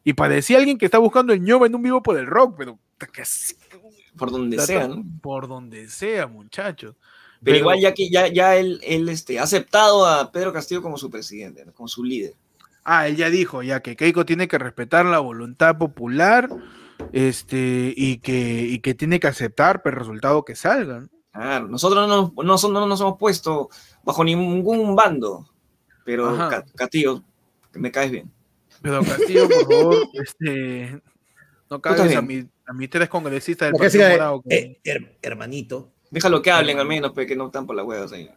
Y parecía alguien que está buscando el ñoba en un vivo por el rock, pero por donde sea, ¿no? por donde sea, muchachos. Pero, igual ya que ya, ya él, él este, ha aceptado a Pedro Castillo como su presidente, ¿no? como su líder. Ah, él ya dijo, ya que Keiko tiene que respetar la voluntad popular, este, y que, y que tiene que aceptar el resultado que salga. ¿no? Claro, nosotros no, nos- no, no nos hemos puesto bajo ningún bando, pero. Ca- Castillo, que me caes bien. Pero Castillo, por favor, este, no cagues a, mi, a mis tres congresistas del Porque Partido que, Morado. que- eh, her- hermanito. Déjalo que hablen al menos, pues, que no están por las huevas ahí.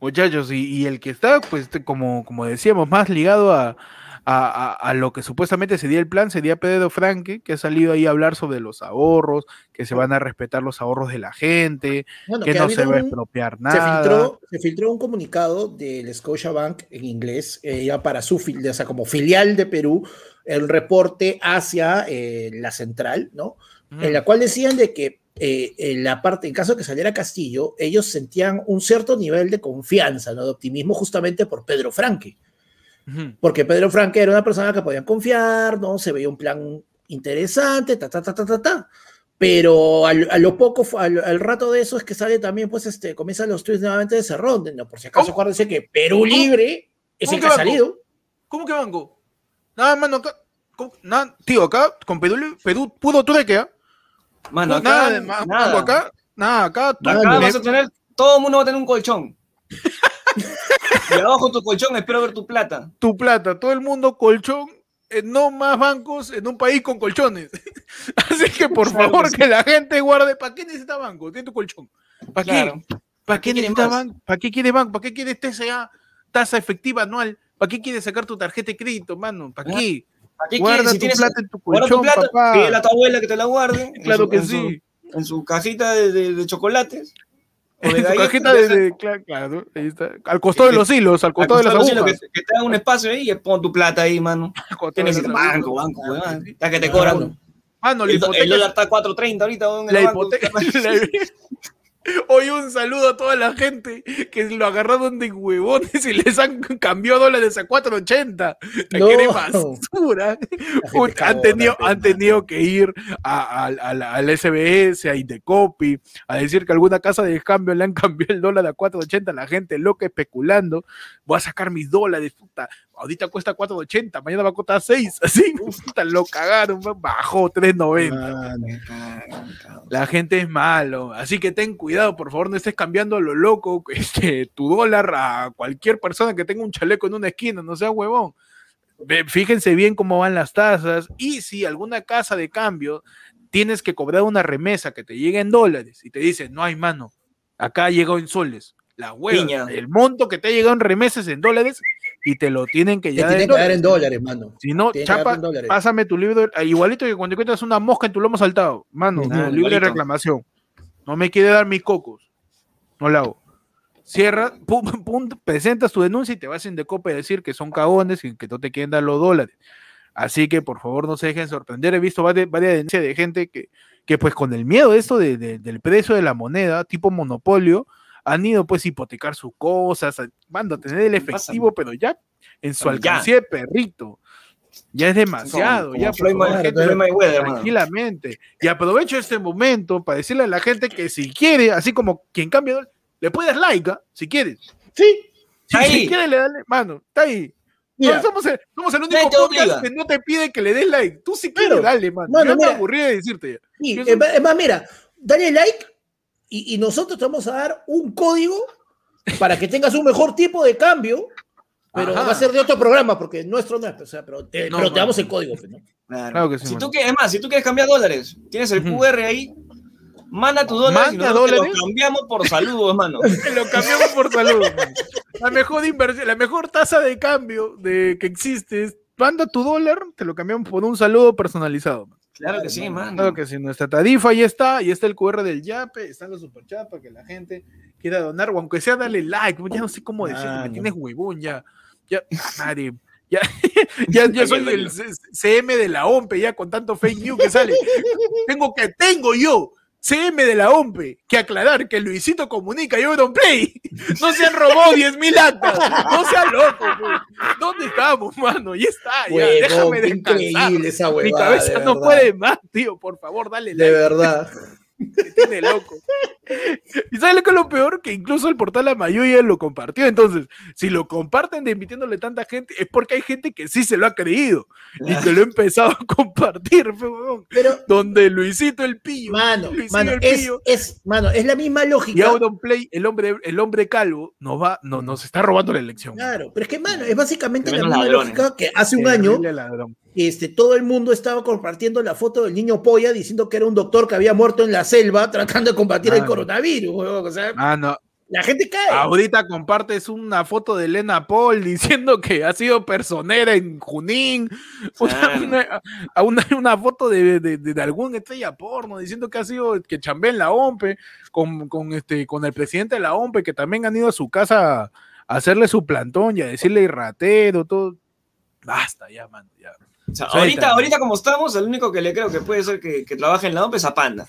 Muchachos, y, y el que está, pues, como, como decíamos, más ligado a, a, a- a lo que supuestamente sería el plan, sería Pedro Franque, que ha salido ahí a hablar sobre los ahorros, que se van a respetar los ahorros de la gente, Bueno, que no se va a un- expropiar se, nada. filtró, se filtró un comunicado del Scotiabank en inglés, eh, ya para su fil- o sea, como filial de Perú, el reporte hacia eh, la central, ¿no? En la cual decían de que eh, en la parte, en caso de que saliera Castillo, ellos sentían un cierto nivel de confianza, ¿no? de optimismo justamente por Pedro Franque, porque Pedro Franque era una persona que podían confiar, ¿no? Se veía un plan interesante, ta, ta, ta, ta, ta, ta. Pero al- a, lo poco, al, al rato de eso es que sale también, pues, este, comienzan los tweets nuevamente de Cerrón, ¿no? Por si acaso, ¿Cómo? acuérdense que Perú Libre es ¿Cómo el que ha salido. ¿Cómo que banco? Nada, mano, acá. tío, acá, con Perú, Perú puro trueque, ¿ah? Mano, acá, nada de más, nada. acá, nada, acá, Acá vas a tener, todo el mundo va a tener un colchón. y abajo tu colchón espero ver tu plata. tu plata, todo el mundo colchón, eh, no más bancos en un país con colchones. Así que por Claro favor que sí. que la gente guarde, ¿para qué necesita banco? Tiene tu colchón. ¿Para Claro. qué? ¿Para qué quiere necesita banco? ¿Para qué quiere banco? ¿Para qué quieres TCA, tasa efectiva anual? ¿Para qué quieres sacar tu tarjeta de crédito, mano? ¿Para Ah, qué? ¿Para qué Guarda quieres? Si tu tienes plata en tu guarda tu colchón, plata, papá. pídele a tu abuela que te la guarde. Claro su- que en su- sí. en su cajita de, de- de chocolates. o de En galletas, cajita de, claro, claro, ahí está. Al costado de Que- los hilos, al al costado de las costado agujas. que, que te haga un espacio ahí y pon tu plata ahí, mano. costado Tienes el banco, banco, weón. Ya que te cobran. Mano, la El, el hipoteca dólar está a 4.30 ahorita, en La el banco. hipoteca. la- Hoy un saludo a toda la gente que lo agarraron de huevones y les han cambiado dólares a 4.80. No. ¡Qué basura! Uy, han, tenido, han tenido que ir a- a- a la- al SBS, a Indecopi, a decir que alguna casa de cambio le han cambiado el dólar a 4.80. La gente loca especulando. Voy a sacar mis dólares, puta. Ahorita cuesta 4.80, mañana va a costar 6. Así, puta, lo cagaron, bajó 3.90. Mano. Me cagan, cabrón. La gente es malo, así que ten cuidado, por favor, no estés cambiando a lo loco este, tu dólar a cualquier persona que tenga un chaleco en una esquina, no sea huevón. Fíjense bien cómo van las tasas y si alguna casa de cambio tienes que cobrar una remesa que te llegue en dólares y te dice, no hay mano, acá ha llegado en soles. La hueva, Piña. el monto que te ha llegado en remesas en dólares y te lo tienen que Te llevar tienen en que dar en dólares, mano. Si no, chapa, pásame tu libro, eh, igualito que cuando encuentras una mosca en tu lomo saltado, mano, Ah, libre de reclamación. No me quiere dar mis cocos. No la hago. cierras, pum, pum, presentas tu denuncia y te vas en Decopa a decir que son cagones y que no te quieren dar los dólares. Así que por favor no se dejen sorprender. He visto varias, varias denuncias de gente que, que pues con el miedo de esto de- de- del precio de la moneda, tipo monopolio, han ido pues a hipotecar sus cosas, a- manda a tener el efectivo, pero ya en su alcancía de perrito. Ya es demasiado, Como- ya como Floyd favor, gente, Floyd Mayweather, mano. tranquilamente. Y aprovecho este momento para decirle a la gente que si quiere, así como quien cambia, le puedes like, ¿ah? si quieres. Sí, Si, Ahí. si quieres, le dale, mano, está ahí. mira, No, somos, el, somos el único podcast obliga. que no te pide que le des like. Tú si quieres, dale, mano. Mano, Yo me aburrí de decirte ya. sí, es más, mira, dale like y, y nosotros te vamos a dar un código para que tengas un mejor tipo de cambio, pero Ajá. va a ser de otro programa, porque nuestro no es, o sea, pero te, No, pero te damos el código. pues, ¿no? Claro. Claro que sí, Si tú quieres, es más, si tú quieres cambiar dólares, tienes el. QR ahí, manda tus dólares y Manda nosotros te dólares. los cambiamos por saludos, hermano. Te lo cambiamos por salud. mano. La mejor inversión, la mejor tasa de cambio de que existe es manda tu dólar, te lo cambiamos por un saludo personalizado. mano. Claro que sí, mano. Claro que sí, nuestra tarifa ahí está, y está el QR del Yape, están los superchats para que la gente quiera donar, o aunque sea darle like, ya no sé cómo decirte, me Mano. tienes huevón, ya, ya, nadie, ya, ya, ya soy el CM de la OMPE, ya con tanto fake news que sale. Tengo que, tengo yo, CM de la OMPE, que aclarar que Luisito Comunica y Play no se han robado 10 mil actas, no sean locos, pues. ¿dónde estamos, mano? Ya está, ya, déjame descansar. Mi cabeza de no puede más, tío. Por favor, dale De like. verdad. Me tiene loco. ¿Y sabes lo que es lo peor? Que incluso el portal La Mayoría lo compartió. Entonces, si lo comparten de emitiéndole tanta gente, es porque hay gente que sí se lo ha creído y que lo ha empezado a compartir. Pero, Donde Luisito el Pillo, mano, Luisito mano, el es, Pillo es, mano, es la misma y lógica. Auronplay, el hombre, el hombre calvo, nos va, no, nos está robando la elección. Claro, pero es que, mano, es básicamente la misma ladrones. lógica que hace un año este, todo el mundo estaba compartiendo la foto del niño polla diciendo que era un doctor que había muerto en la selva tratando de combatir el. Coronavirus. O sea, Ah, no. la gente cae. Ahorita compartes una foto de Elena Paul diciendo que ha sido personera en Junín. Una, Claro. una- una, una foto de, de, de- de algún estrella porno diciendo que ha sido que chambea en la OMPE con, con, este, con el presidente de la OMPE que también han ido a su casa a hacerle su plantón y a decirle ratero, todo. Basta ya, man. Ya. O sea, Suéltame. ahorita, ahorita como estamos, el único que le creo que puede ser que, que trabaje en la OMP es a Panda.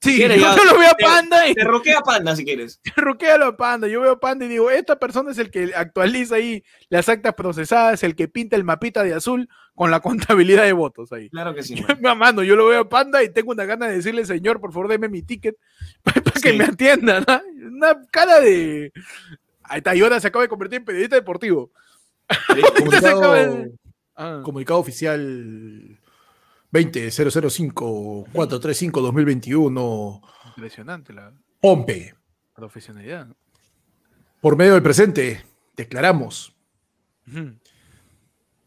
Sí, yo solo veo a te- Panda y Te roquea Panda si quieres. roquea a Panda. Yo veo a Panda y digo, esta persona es el que actualiza ahí las actas procesadas, el que pinta el mapita de azul con la contabilidad de votos ahí. Claro que sí, man. Mi mano, yo lo veo a Panda y tengo una gana de decirle, señor, por favor, deme mi ticket para que Sí. me atiendan. ¿no? Una cara de. Ahí está, y ahora se acaba de convertir en periodista deportivo. De- Ah, Comunicado oficial 20-005-435-2021, impresionante la OMPE. profesionalidad. Por medio del presente, declaramos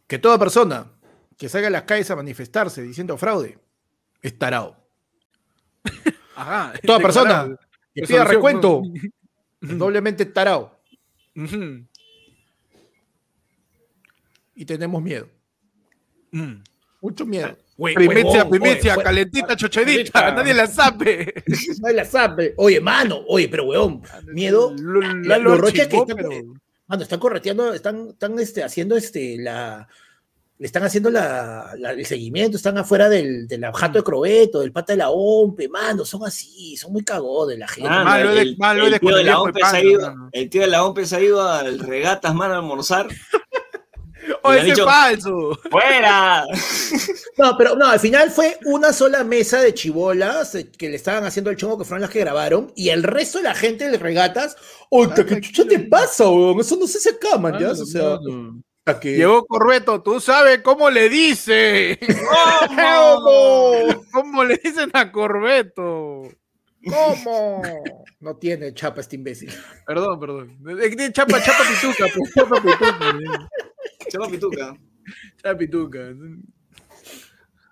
que toda persona que salga a las calles a manifestarse diciendo fraude es tarado. Ajá. Toda persona declarado. que pida recuento doblemente tarado. Y tenemos miedo. Mm. Mucho miedo. Hue- Primicia, huevón, primicia, calentita, chocherita, nadie la sabe. no la sabe. Oye, mano, oye, pero huevón, miedo. La- roches que pero- mano, están correteando, están, están este, haciendo este, la, le están haciendo la, la- el seguimiento, están afuera del, del jato de Crobeto, del pata de la OMPE, mano, son así, son muy cagados de la gente. Mano, el, el tío de la viejo OMP de se ha Panda, ido, mano. el tío de la OMP se ha ido al regatas, mano, a almorzar. ¡Oh, han ese dicho- falso! ¡Fuera! No, pero no, al final fue una sola mesa de chibolas eh, que le estaban haciendo el chongo que fueron las que grabaron y el resto de la gente de regatas, oye, ¿qué chucha te pasa, weón? Eso no se hace acá, man, ya, o sea, Mano. a que- Llegó Corbeto, tú sabes cómo le dice. ¿Cómo? ¿Cómo le dicen a Corbeto? ¿Cómo? No tiene chapa este imbécil. Perdón, perdón. Es que tiene Chapa, chapa pituca, pues, chapa pituca. Chapa pituca. Chapa pituca.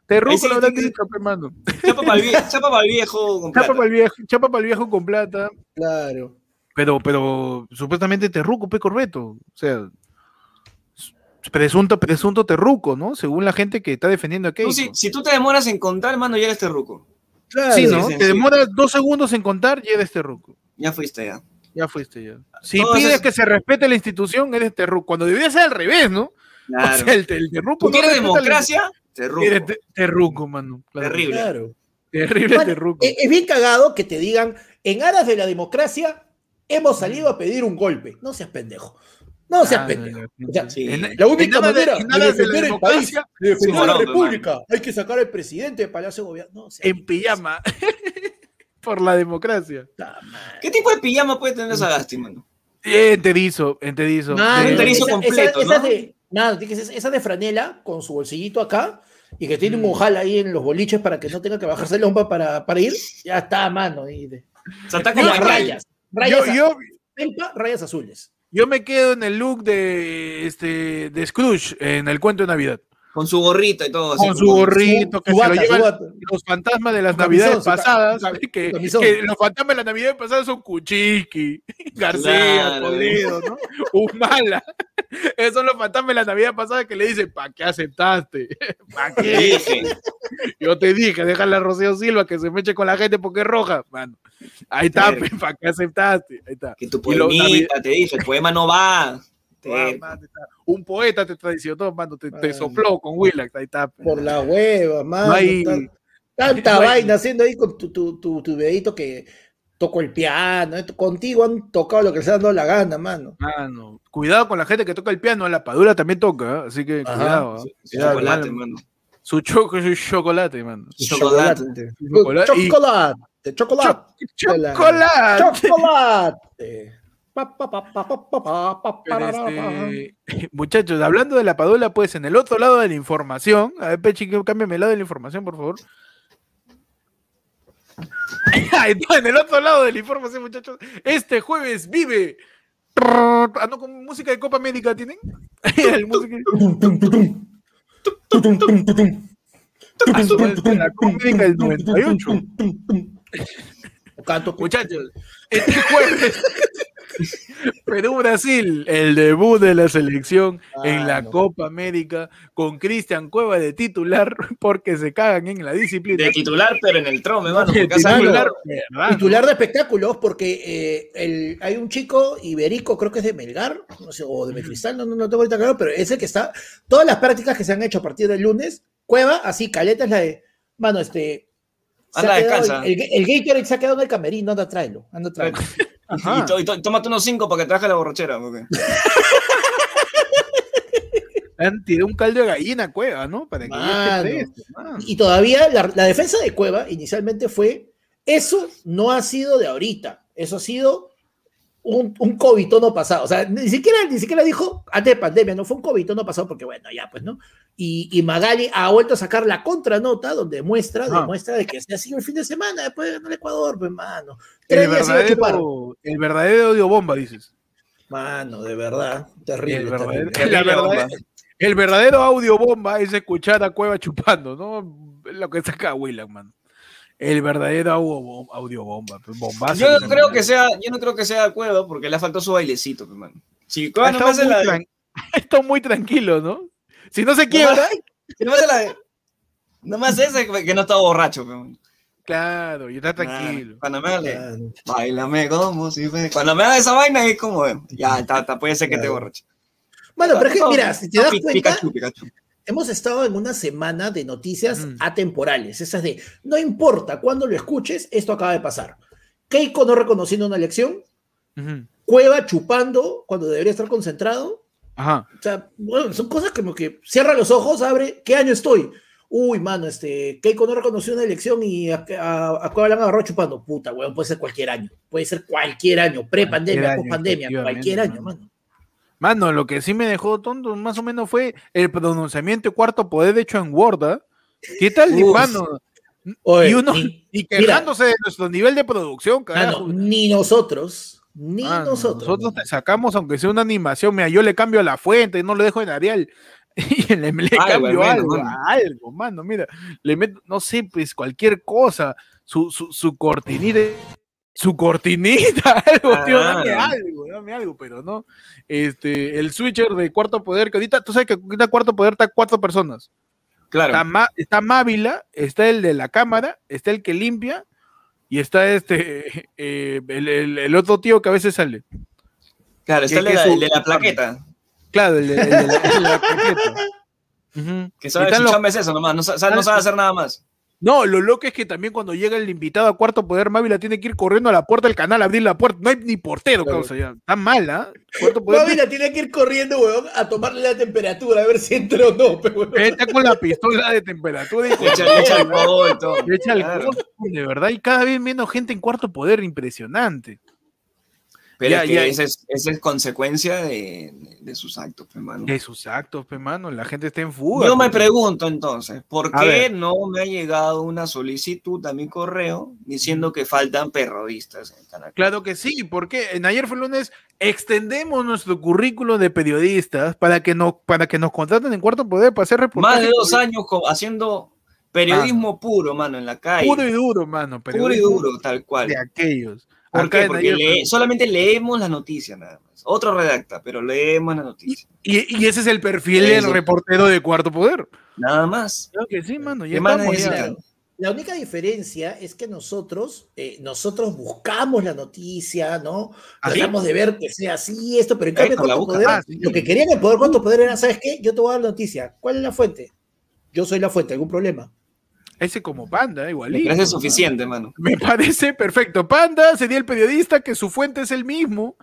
Terruco lo habrán dicho, pe, mano. Chapa para el, chapa viejo con Chapa plata. para el viejo, chapa para el viejo con plata. Claro. Pero, pero supuestamente Terruco, pe Corbeto. O sea, presunto, presunto Terruco, ¿no? Según la gente que está defendiendo a Keiko. si, si tú te demoras en contar, mano, ya eres terruco. Claro. Sí, ¿no? sí, Te sí. demoras dos segundos en contar y eres Terruco. Ya fuiste ya. Ya fuiste ya. Si Todos pides que se respete la institución, eres terruco. Cuando debería ser al revés, ¿no? Claro. O sea, el, el terruco. ¿Tú quieres democracia? Te rubo. Eres te- terruco, mano. Claro. Terrible. Claro. Terrible Bueno, terruco. Es, es bien cagado que te digan, en aras de la democracia, hemos salido a pedir un golpe. No seas pendejo. No seas Ah, pendejo. no, no, O sea, Sí. En- la única de- manera en de, de la defender el país, democracia, de defender Sí, la no, república, hay que sacar al presidente del Palacio de Gobierno. No, en pijama. Por la democracia. ¿Qué tipo de pijama puede tener Sagasti, mano? Enterizo, enterizo. Mano, De- enterizo esa- completo, esa- esa ¿no? de, mano, esa de franela con su bolsillito acá y que tiene un Mm. ojal ahí en los boliches para que no tenga que bajarse el hombro para, para ir. Ya está, mano. Y de, O sea, está y como las rayas. Rayas, yo, rayas azules. yo me quedo en el look de este de Scrooge en el cuento de Navidad. Con su gorrito y todo. así Con su como- gorrito, que se lo llevan los fantasmas de las navidades pasadas. que, su camisón. que los fantasmas de las navidades pasadas son Kuchiki, García, Claro. Podrido, ¿no? Humala. Esos son los fantasmas de la navidad pasada que le dicen, ¿para qué aceptaste? ¿Para qué? dije. Yo te dije, déjale a Rocío Silva que se meche con la gente porque es roja, mano. Ahí está. ¿para qué aceptaste? Ahí está. Que tu poemita, te dije, el poema no va. Te- Ah, mano, está. Un poeta te traicionó, mano, te, te sopló con Willax, ahí está. Por la hueva, mano. No hay- tan- tanta vaina haciendo ahí con tu, tu, tu, tu dedito que toco el piano. eh, Contigo han tocado lo que se ha dado la gana, mano. Mano, cuidado con la gente que toca el piano, la padura también toca, ¿eh? así que Ajá. cuidado. ¿eh? su Cuidado, chocolate, mano. mano. Su choco, su chocolate, mano. Chocolate. Chocolate. Y- Chocolate. Chocolate. ¡Chocolate! Chocolate. Pa, este, muchachos, hablando de la padula, pues en el otro lado de la información, a ver, Pechi, cámbiame el lado de la información, por favor. En el otro lado de la información, muchachos, este jueves vive. Ah, no, con música de Copa América tienen. El música- su la Copa América del 98. Canto, Muchachos, este jueves, Perú-Brasil, el debut de la selección en la Ah, no. Copa América con Cristian Cueva de titular porque se cagan en la disciplina. De titular, pero en el trome, mano. De titular, ¿verdad? titular de espectáculos porque eh, el- hay un chico iberico, creo que es de Melgar, no sé, o de Metristal, no, no, no tengo ahorita claro, pero es el que está, todas las prácticas que se han hecho a partir del lunes, Cueva, así, Caleta es la de, mano, este, Anda, quedado- descansa. el, el, el Gatorade se ha quedado en el camerino, anda, tráelo, anda, tráelo. Ajá. Y, to- y to- tómate unos cinco para que traje la borrachera. porque- tirado un caldo de gallina a Cueva, ¿no? Para que Mano. Y todavía la, la defensa de Cueva inicialmente fue, eso no ha sido de ahorita, eso ha sido un, un COVID-tono pasado. O sea, ni siquiera, ni siquiera dijo antes de pandemia, no fue un COVID-tono pasado porque bueno, ya pues, ¿no? Y, y Magali ha vuelto a sacar la contranota donde muestra, demuestra de que se ha sido el fin de semana después de ganar Ecuador, pues, mano. Tres El días sin chupar. verdadero, el verdadero odio bomba, dices. Mano, de verdad, terrible. El verdadero, terrible. el audio bomba es escuchar a Cueva chupando, ¿no? Lo que saca Willan, man. El verdadero audio, bom- audio bomba, pues, bombazo. Yo no creo que sea, yo no creo que sea de acuerdo porque le ha faltado su bailecito, pues, mano. Si Cueva no la muy tranquilo, ¿no? Si no se quiebra, si no hace la ese que no está borracho, claro, y está tranquilo. Cuando me de, Mano. bailame como si fuera- Cuando me haga esa vaina es como, eh, ya, ta- ta, puede ser que te Claro. borracho. Mano, pero es que, mira, si te das cuenta, Pikachu, Pikachu. hemos estado en una semana de noticias Mm. atemporales, esas de no importa cuándo lo escuches, esto acaba de pasar. Keiko no reconociendo una elección. Cueva chupando cuando debería estar concentrado. Ajá. O sea, bueno, son cosas como que cierra los ojos, abre, ¿qué año estoy? Uy, mano, este, Keiko no reconoció una elección y a, a, a la han agarrado chupando. Puta, weón, puede ser cualquier año. Puede ser cualquier año, pre-pandemia, post-pandemia, cualquier año, mano. mano. Lo que sí me dejó tonto más o menos fue el pronunciamiento de cuarto poder hecho en Word. ¿ah? ¿Qué tal, Uf. mano? Oye, y uno ni- y quejándose de nuestro nivel de producción, carajo. mano, ni nosotros, ni Mano, nosotros. nosotros te sacamos, aunque sea una animación, mira, yo le cambio la fuente, no lo dejo en Arial. Y le, le Algo, cambio menos, algo, mano. algo, mano, mira, le meto, no sé, pues cualquier cosa, su, su, su cortinita, su cortinita, algo, tío, dame Ah. algo, dame algo, pero no. Este, el switcher de cuarto poder, que ahorita, tú sabes que ahorita cuarto poder está cuatro personas. Claro. Está, está Mávila, está el de la cámara, está el que limpia y está este eh, el, el- el otro tío que a veces sale. Claro, está el de, la, su- el de la plaqueta. Claro, el de, la, plaqueta. Que sabe, es eso nomás, no, sa- no sabe hacer nada más. No, lo loco es que también cuando llega el invitado a Cuarto Poder, Mávila tiene que ir corriendo a la puerta del canal a abrir la puerta. No hay ni portero, Claro. causa ya. Está mal, ¿ah? Cuarto Poder Mávila tiene que ir corriendo, weón, a tomarle la temperatura, a ver si entra o no, pe, weón. está con la pistola de temperatura y echa, le echa alcohol, todo. Claro. de verdad, y cada vez menos gente en Cuarto Poder, impresionante. Pero Ya, es que ya. Esa, es, esa es consecuencia de, de sus actos, pues, mano. De sus actos, pe, mano, la gente está en fuga. Yo me pregunto entonces, ¿por qué no me ha llegado una solicitud a mi correo diciendo que faltan periodistas en el canal? Claro que sí, porque en ayer fue lunes extendemos nuestro currículum de periodistas para que nos, para que nos contraten en Cuarto Poder para hacer reportajes. Más de dos años haciendo periodismo puro, mano, en la calle. Puro y duro, mano. Puro y duro, tal cual. De aquellos. Porque lee- solamente leemos la noticia nada más. Otro redacta, pero leemos la noticia. Y, y ese es el perfil del reportero de Cuarto Poder. Nada más. Creo que sí, mano. La única diferencia es que nosotros, eh, nosotros buscamos la noticia, ¿no? ¿Ah? Tratamos de ver que sea así, esto, pero en cambio. Poder, Ah, sí. lo que querían el Poder Cuarto Poder era, ¿sabes qué? Yo te voy a dar la noticia. ¿Cuál es la fuente? Yo soy la fuente, ¿algún problema? Ese como panda, eh, Me igualito. parece suficiente, mano. Me parece perfecto. Panda sería el periodista que su fuente es el mismo.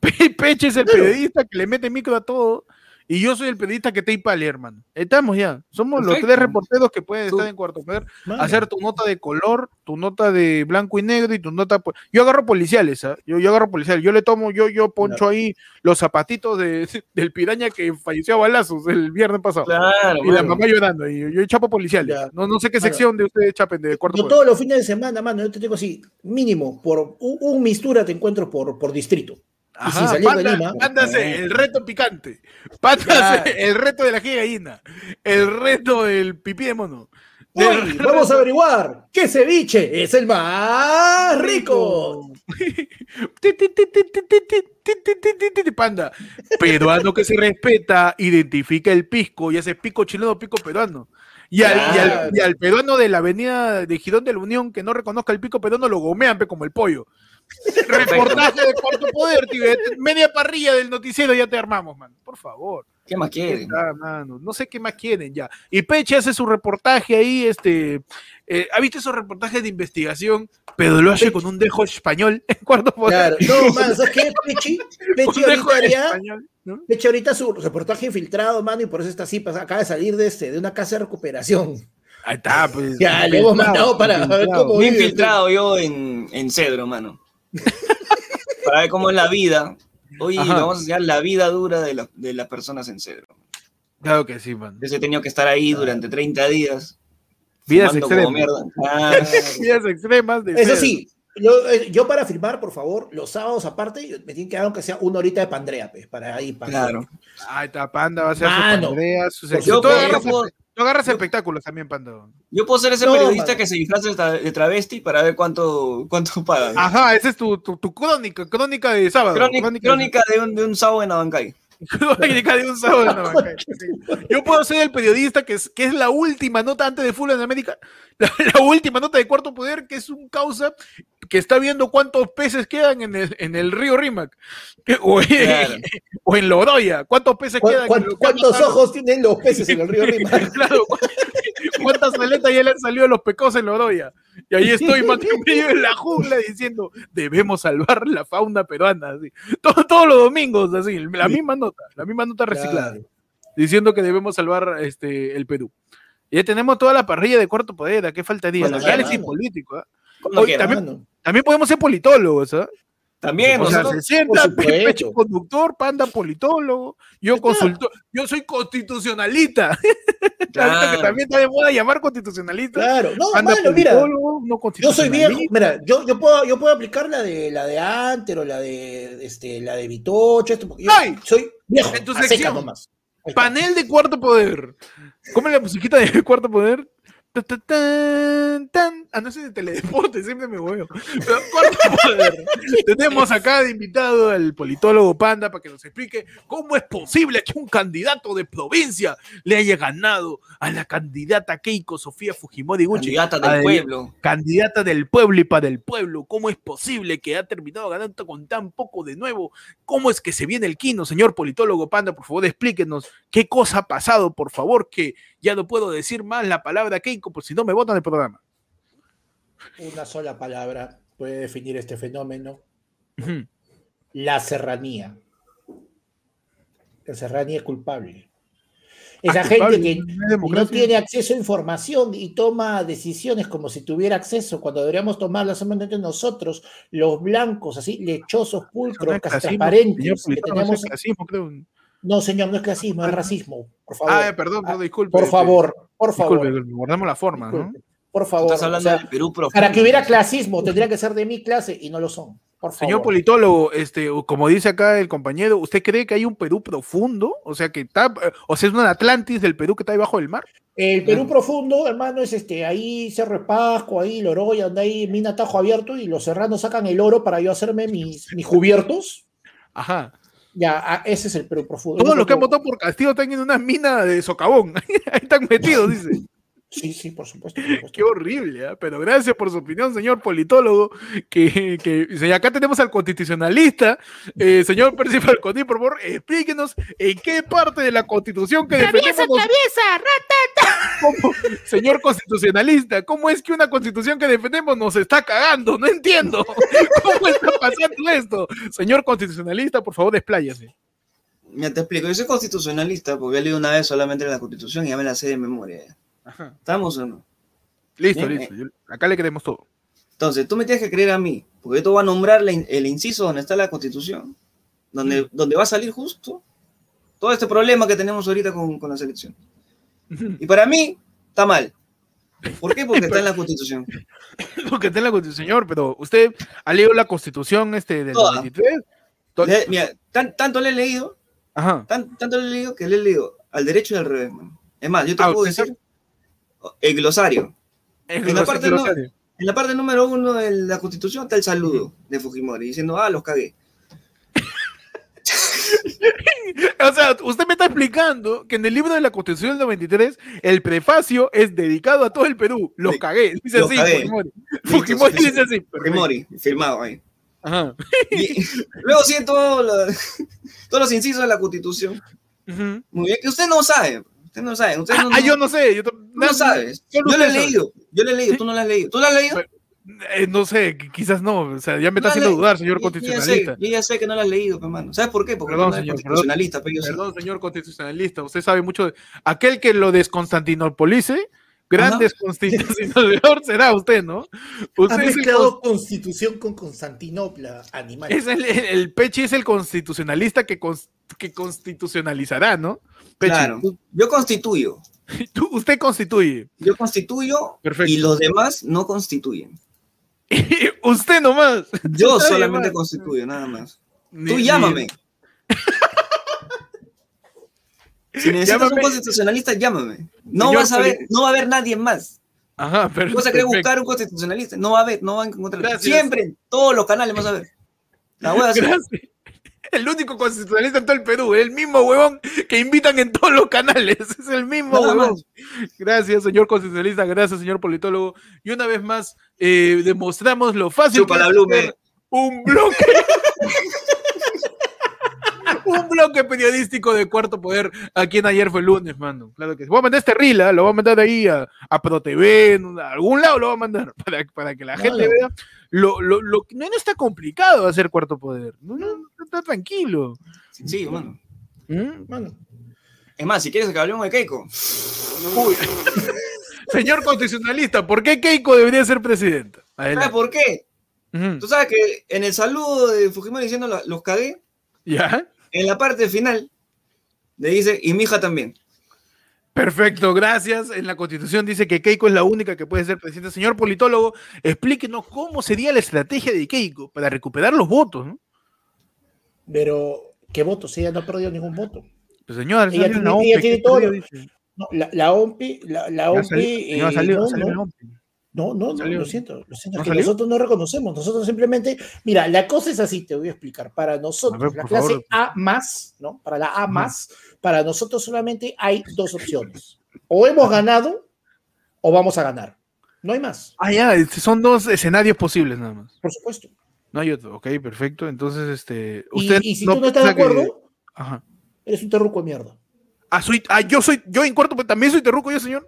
Pe- Peche es el periodista que le mete micro a todo. Y yo soy el periodista que te impale, hermano. Estamos ya. Somos los tres reporteros que pueden estar en cuarto poder. Hacer tu nota de color, tu nota de blanco y negro y tu nota. Yo agarro policiales, ¿ah? yo, yo agarro policiales. Yo le tomo, yo, yo poncho ahí los zapatitos de, del piraña que falleció a balazos el viernes pasado. Claro, Y la mamá llorando. Y yo, yo chapo policiales. No, no sé qué sección de ustedes chapen de cuarto Yo poder. todos los fines de semana, mano, yo te digo así, mínimo, por un, un mistura te encuentro por, por distrito. Panda, pándase el reto picante, pándase el reto de la giga gallina, el reto del pipí de mono. Vamos a averiguar qué ceviche es el más rico. Panda, peruano que se respeta, identifica el pisco y hace pico chileno, pico peruano. Y al, y, al, y al, peruano de la avenida de Girón de la Unión que no reconozca el pico peruano lo gomean como el pollo. Reportaje de Cuarto Poder, tío. Media parrilla del noticiero ya te armamos, man. Por favor. ¿Qué más quieren? Ah, mano, No sé qué más quieren ya. Y Peche hace su reportaje ahí, este, eh, ¿ha visto esos reportajes de investigación? Pero lo hace con un dejo español en cuarto poder. Claro. No, mano, ¿sabes qué? Un dejo ahorita en haría, español, ¿no? Pechi ahorita su reportaje infiltrado, mano, y por eso está así, pues, acaba de salir de, este, de una casa de recuperación. Ahí está, pues. Ya, le hemos mandado para ver infiltrado. cómo Me he vive. infiltrado yo en, en Cedro, mano. Para ver cómo es la vida. Oye, Ajá. vamos a enseñar la vida dura de, la- de las personas en Cedro. Claro que sí, man. Entonces he tenido que estar ahí durante 30 días. Vidas extremas. mierda. Claro. Vidas extremas de Eso sí, yo, eh, yo para firmar, por favor, los sábados aparte, me tienen que dar aunque sea una horita de pandrea, pues, para ir para Claro. Ahí está, Panda, va a ser Mano. su Pandrea, Por éxitos. Tú agarras, Yo espectáculos también, Panda. Yo puedo ser ese No, periodista que se disfraza de tra- de travesti para ver cuánto, cuánto pagan. Ajá, esa es tu, tu, tu crónica, crónica de sábado. Crónica, de- crónica de, un, de un sábado en Abancay. Crónica de un sábado en Abancay. Yo puedo ser el periodista que es, que es la última nota antes de Full en América, la, la última nota de Cuarto Poder, que es un causa que está viendo cuántos peces quedan en el, en el río Rímac, o, en, Claro. o en Loroya, cuántos peces ¿Cuán- quedan. que ¿Cuántos ojos tienen los peces en el río? Claro, cu- cuántas aletas ya le han salido a los pecos en Loroya. Y ahí estoy, mano, en la jungla diciendo, debemos salvar la fauna peruana. Así. Todo- todos los domingos, así, la misma nota, la misma nota reciclada, Claro. diciendo que debemos salvar este, el Perú. Y ya tenemos toda la parrilla de cuarto poder, ¿a qué faltaría? Bueno, Análisis político. ¿ah? También- También podemos ser politólogos, ¿ah? También, O sea, se sienta. Pecho conductor, panda politólogo, yo consultor, yo soy constitucionalista. Ahorita que Claro. también está de moda llamar constitucionalista. Claro, no, Panda mano, mira, no yo soy viejo, mira, yo, yo, puedo, yo puedo aplicar la de la de Antero, la de este, la de Vitocho, esto, porque yo ¡Ay! soy viejo, En tu sección. nomás. Panel de cuarto poder. ¿Cómo es la musiquita de cuarto poder? Ta, ta, tan, tan. Ah, no sé de teledeporte, siempre me huevo. Tenemos acá de invitado al politólogo Panda para que nos explique cómo es posible que un candidato de provincia le haya ganado a la candidata Keiko Sofía Fujimori Gucci. Candidata del el- pueblo. Candidata del pueblo y para el pueblo. ¿Cómo es posible que ha terminado ganando con tan poco de nuevo? ¿Cómo es que se viene el quino, señor politólogo Panda? Por favor, explíquenos qué cosa ha pasado, por favor, que ya no puedo decir más la palabra Keiko, por si no me votan del programa. Una sola palabra puede definir este fenómeno. La serranía. La serranía es culpable. Esa Ah, gente culpable, que no tiene acceso a información y toma decisiones como si tuviera acceso, cuando deberíamos tomarlas solamente nosotros, los blancos, así, lechosos, pulcros, transparentes, que tenemos... creo. No, señor, no es clasismo, es racismo. Por favor. Ah, perdón, no, disculpe. por este, favor, por favor. disculpe, guardamos la forma, ¿no? Por favor. Estás hablando o sea, del Perú profundo. para que hubiera clasismo, tendría que ser de mi clase y no lo son. Por favor. Señor politólogo, este, como dice acá el compañero, ¿usted cree que hay un Perú profundo? O sea, que está, o sea, es una Atlantis del Perú que está debajo del mar. El Perú profundo, hermano, es este, ahí Cerro de Pasco, ahí Loroya, donde hay mina tajo abierto y los serranos sacan el oro para yo hacerme mis, mis cubiertos. Ajá. Ya, ah, ese es el Perú profundo. Todos los que han votado por Castillo están en una mina de socavón. Ahí están metidos, dice. Sí, sí, por supuesto. por supuesto. Qué horrible, ¿ah? pero gracias por su opinión, señor politólogo. Que, que y acá tenemos al constitucionalista, eh, señor Percy Falconi, por favor, explíquenos en qué parte de la constitución que defendemos. nos- ¿Cómo? Señor constitucionalista, ¿cómo es que una constitución que defendemos nos está cagando? No entiendo. ¿Cómo está pasando esto? Señor constitucionalista, por favor, despláyase. Mira, te explico. Yo soy constitucionalista porque he leído una vez solamente la constitución y ya me la sé de memoria. ¿Estamos o no? Listo, Bien, listo. Yo- acá le queremos todo. Entonces, tú me tienes que creer a mí, porque te voy a nombrar la el inciso donde está la constitución, donde, donde va a salir justo todo este problema que tenemos ahorita con, con la selección. Y para mí, está mal. ¿Por qué? Porque está en la constitución. Lo que está en la constitución, señor, pero usted ha leído la constitución este del Toda. 93. To- Le- mira, tan- tanto le he leído, Ajá. tan- tanto le he leído que le he leído al derecho y al revés, mano. Es más, yo te Ah, puedo ¿usted decir el glosario. En En la parte no-. En la parte número uno de la constitución está el saludo de Fujimori, diciendo, ah, los cagué. O sea, usted me está explicando que en el libro de la Constitución del 93 el prefacio es dedicado a todo el Perú. Los Sí, cagué. Dice los así, cagué. Fujimori. Dice así. Fujimori, firmado ahí. Ajá. Y luego sí, todo lo- todos los incisos de la constitución. Muy bien, que usted no sabe. Usted no sabe. Usted Ah, no, ah, no- yo no sé. Yo no sabes. Yo lo he leído. Yo lo he leído. Tú no lo has leído. ¿Tú lo has leído? Pero- Eh, no sé, qui- quizás no. O sea, ya me está No haciendo le- dudar, señor Yo- yo ya sé, constitucionalista. Yo ya sé que no lo has leído, hermano. ¿Sabes por qué? Porque Perdón, no eres señor, constitucionalista, pero yo sí. Perdón, señor constitucionalista. Usted sabe mucho. de- Aquel que lo desconstantinopolice, gran Ajá. desconstitucionalizador será usted, ¿no? Ha Usted es el, mezclado constitución con Constantinopla, animal. es el, el- el Pechi es el constitucionalista que, cons- que constitucionalizará, ¿no? Pechi, Claro. Yo constituyo. tú- usted constituye. Yo constituyo Perfecto. y los demás no constituyen. usted nomás. Yo solamente más. constituyo, nada más. Ni- Tú ni- llámame. Si necesitas Llámame. un constitucionalista, llámame. No vas a ver, no va a haber nadie más. Ajá, pero. Vas a querer perfecto. buscar un constitucionalista. No va a haber, no van a encontrar. Gracias. Siempre en todos los canales vas a ver. La voy a hacer. Gracias. El único constitucionalista en todo el Perú, el mismo huevón que invitan en todos los canales, es el mismo Nada huevón. más. Gracias, señor constitucionalista, gracias, señor politólogo. Y una vez más, eh, demostramos lo fácil Chupa que la es blume. hacer un bloque. un bloque periodístico de cuarto poder aquí en ayer fue el lunes, mano. Claro que sí. Voy a mandar este reel, ¿ah? lo voy a mandar ahí a, a ProTV, a algún lado lo voy a mandar para, para que la gente vea. Lo, lo, lo, no, no está complicado hacer cuarto poder. No, no, no, está tranquilo. Sí, mano. ¿Mm? Mano, Es más, si quieres que hablemos de Keiko. Uy. Señor constitucionalista, ¿por qué Keiko debería ser presidenta? ¿Sabes Adelante. por qué? Tú sabes que en el saludo de Fujimori diciendo "La- los cagué, ¿Ya? en la parte final le dice, y mi hija también. Perfecto, gracias. En la constitución dice que Keiko es la única que puede ser presidenta. Señor politólogo, explíquenos cómo sería la estrategia de Keiko para recuperar los votos, ¿no? pero ¿qué votos? Ella no ha perdido ningún voto. Pues señor, Ella tiene- la ella tiene ¿qué todo. No, la, la OMPI, la, la OMPI, eh, no, no. No, no, no, lo siento, lo siento, ¿No es que nosotros no reconocemos, nosotros simplemente, mira, la cosa es así, te voy a explicar, para nosotros, ver, la clase favor. A más, ¿no? Para la A más, para nosotros solamente hay dos opciones, o hemos ganado o vamos a ganar, no hay más, Ah, ya, este, son dos escenarios posibles nada más. por supuesto. No hay otro, ok, perfecto. Entonces, este. Y, Usted y si tú no estás de que- acuerdo, Ajá. eres un terruco de mierda. Ah, soy, ah, yo soy, yo en cuarto, pues, también soy terruco, yo, señor.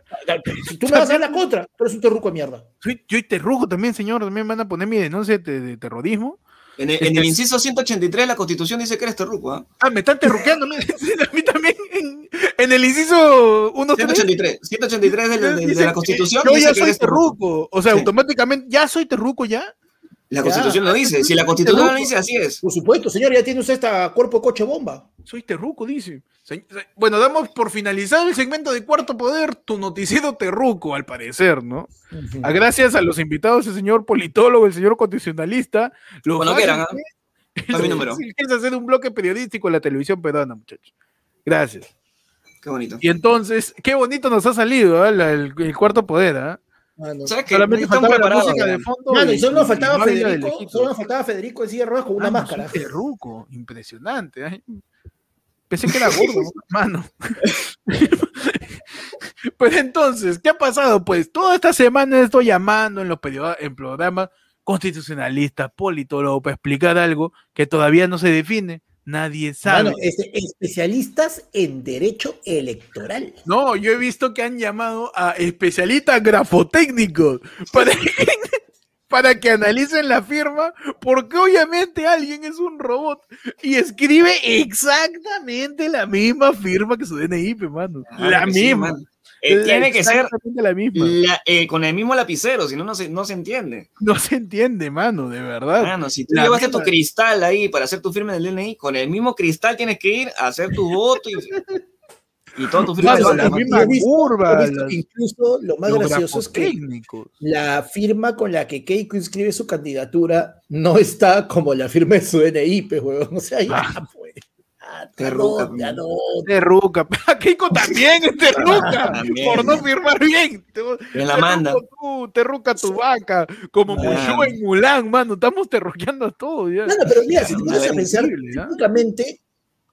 Si tú me vas a dar la contra, tú eres un terruco de mierda. Soy, yo soy terruco también, señor. También me van a poner mi denuncia de, de terrorismo. En el, en el es- inciso 183 de la Constitución dice que eres terruco, ¿ah? Ah, me están terruqueando a mí, a mí también. En, en el inciso 1 183, 183 de, la- de- de la Constitución Yo dice ya que soy eres terruco. terruco. O sea, Sí. automáticamente, ya soy terruco, ya. La Ya. Constitución lo dice. Si la Constitución lo dice, así es. Por supuesto, señor, ya tiene usted esta cuerpo coche bomba. Soy terruco, dice. Bueno, damos por finalizado el segmento de Cuarto Poder, tu noticiero terruco, al parecer, ¿no? Ah, Gracias a los invitados, el señor politólogo, el señor constitucionalista. Lo quieran, ¿ah? que es- Da mi número. fácil que es hacer un bloque periodístico en la televisión peruana, muchachos. Gracias. Qué bonito. Y entonces, qué bonito nos ha salido ¿ah? La- el, el Cuarto Poder, ¿ah? Mano. ¿Sabes qué? Solamente faltaba la preparados. música de fondo. Mano, y solo nos faltaba Federico, solo nos faltaba Federico en silla de ruedas con una Mano, máscara. soy terruco, impresionante. ¿eh? Pensé que era gordo, mano. Pues entonces, ¿qué ha pasado? Pues toda esta semana estoy llamando en los periodos, en programas constitucionalistas, politólogos, para explicar algo que todavía no se define. Nadie sabe. Mano, este, especialistas en derecho electoral. No, yo he visto que han llamado a especialistas grafotécnicos para que, para que analicen la firma, porque obviamente alguien es un robot y escribe exactamente la misma firma que su DNI, pe, mano. Claro la sí, misma. Eh, tiene que ser la misma. la- eh, con el mismo lapicero, si no, no se, no se entiende. No se entiende, mano, de verdad. Mano, si tú La llevaste misma- tu cristal ahí para hacer tu firma en el DNI, con el mismo cristal tienes que ir a hacer tu voto y, y todo tu firma. Mano, de la misma He visto- curva, he visto las- que incluso lo más los gracioso es que la firma con la que Keiko inscribe su candidatura no está como la firma de su DNI, pues, huevón. O sea, ya, pues. Qué ya ruca, no, ya no. Terruca. Keiko también es terruca. Por no firmar bien. En la manda. Tú, terruca tu vaca. Como. Mushu en Mulan, mano. Estamos terruqueando a todos. Ya. Mano, pero mira, si tú No, vas a pensar, técnicamente,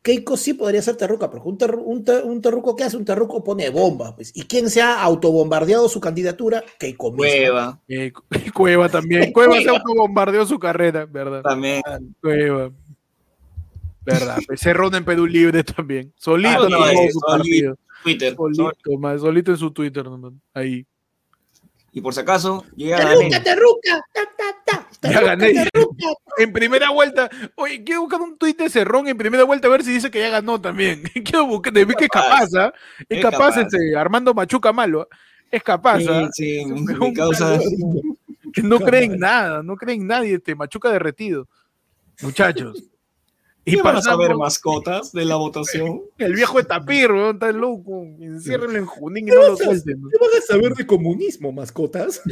Keiko sí podría ser terruca, porque un, terru- un, ter- un terruco que hace un terruco pone bomba, pues. ¿Y quién se ha autobombardeado su candidatura? Keiko misma. Cueva, Eh, Cu- Cueva también. Cueva se autobombardeó su carrera, ¿verdad? también. Cueva. ¿Verdad? Pues Cerrón en Perú Libre también. Solito Ah, no, ese, su solito. Twitter. Solito, más, solito en su Twitter, nomás. Ahí. Y por si acaso, llega Terruca, terruca, ta, ta, ta, Ya gané. terruca. En primera vuelta. Oye, quiero buscar un tuit de Cerrón en primera vuelta a ver si dice que ya ganó también. Quiero buscar, de ver que es capaz, ¿ah? Es Es capaz, capaz. este, Armando Machuca Malo. ¿ah? Es capaz, ¿ah? Sí, sí, mi, Un mi causa. Que no creen nada, no creen nadie, este Machuca derretido. Muchachos. Y ¿Qué van a saber mascotas de la votación? el viejo de Tapir, weón, está loco. Enciérrenlo en Junín y no lo suelten. ¿Qué van a saber de comunismo, mascotas?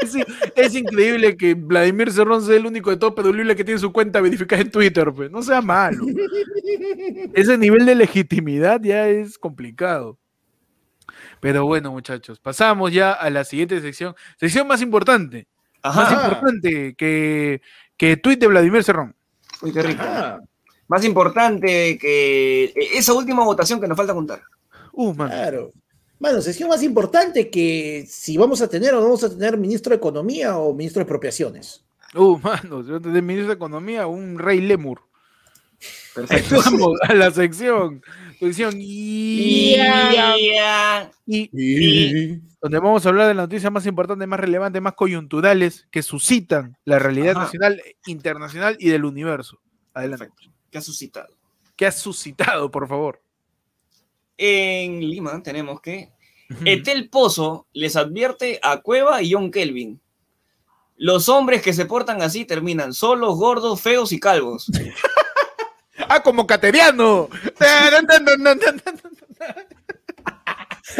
Es, es increíble que Vladimir Cerrón sea el único de todo Perú que tiene su cuenta verificada en Twitter, pues. No sea malo. Ese nivel de legitimidad ya es complicado. Pero bueno, muchachos, pasamos ya a la siguiente sección. Sección más importante. Más importante que, que tweet de Vladimir Cerrón. Uy, qué rico. Ah, Más importante que esa última votación que nos falta contar. Uh, man. claro. Bueno, sesión más importante que si vamos a tener o no vamos a tener ministro de Economía o ministro de Expropiaciones. Uh, mano, yo de ministro de Economía, un rey lemur. Perfecto. Vamos a la sección. Y- Y... donde vamos a hablar de las noticias más importantes, más relevantes, más coyunturales que suscitan la realidad Ajá. nacional, internacional y del universo. Adelante. Perfecto. ¿Qué ha suscitado? ¿Qué has suscitado, por favor? En Lima tenemos que Etel Pozo les advierte a Cueva y John Kelvin. Los hombres que se portan así terminan solos, gordos, feos y calvos. ¡Ah, como cateriano!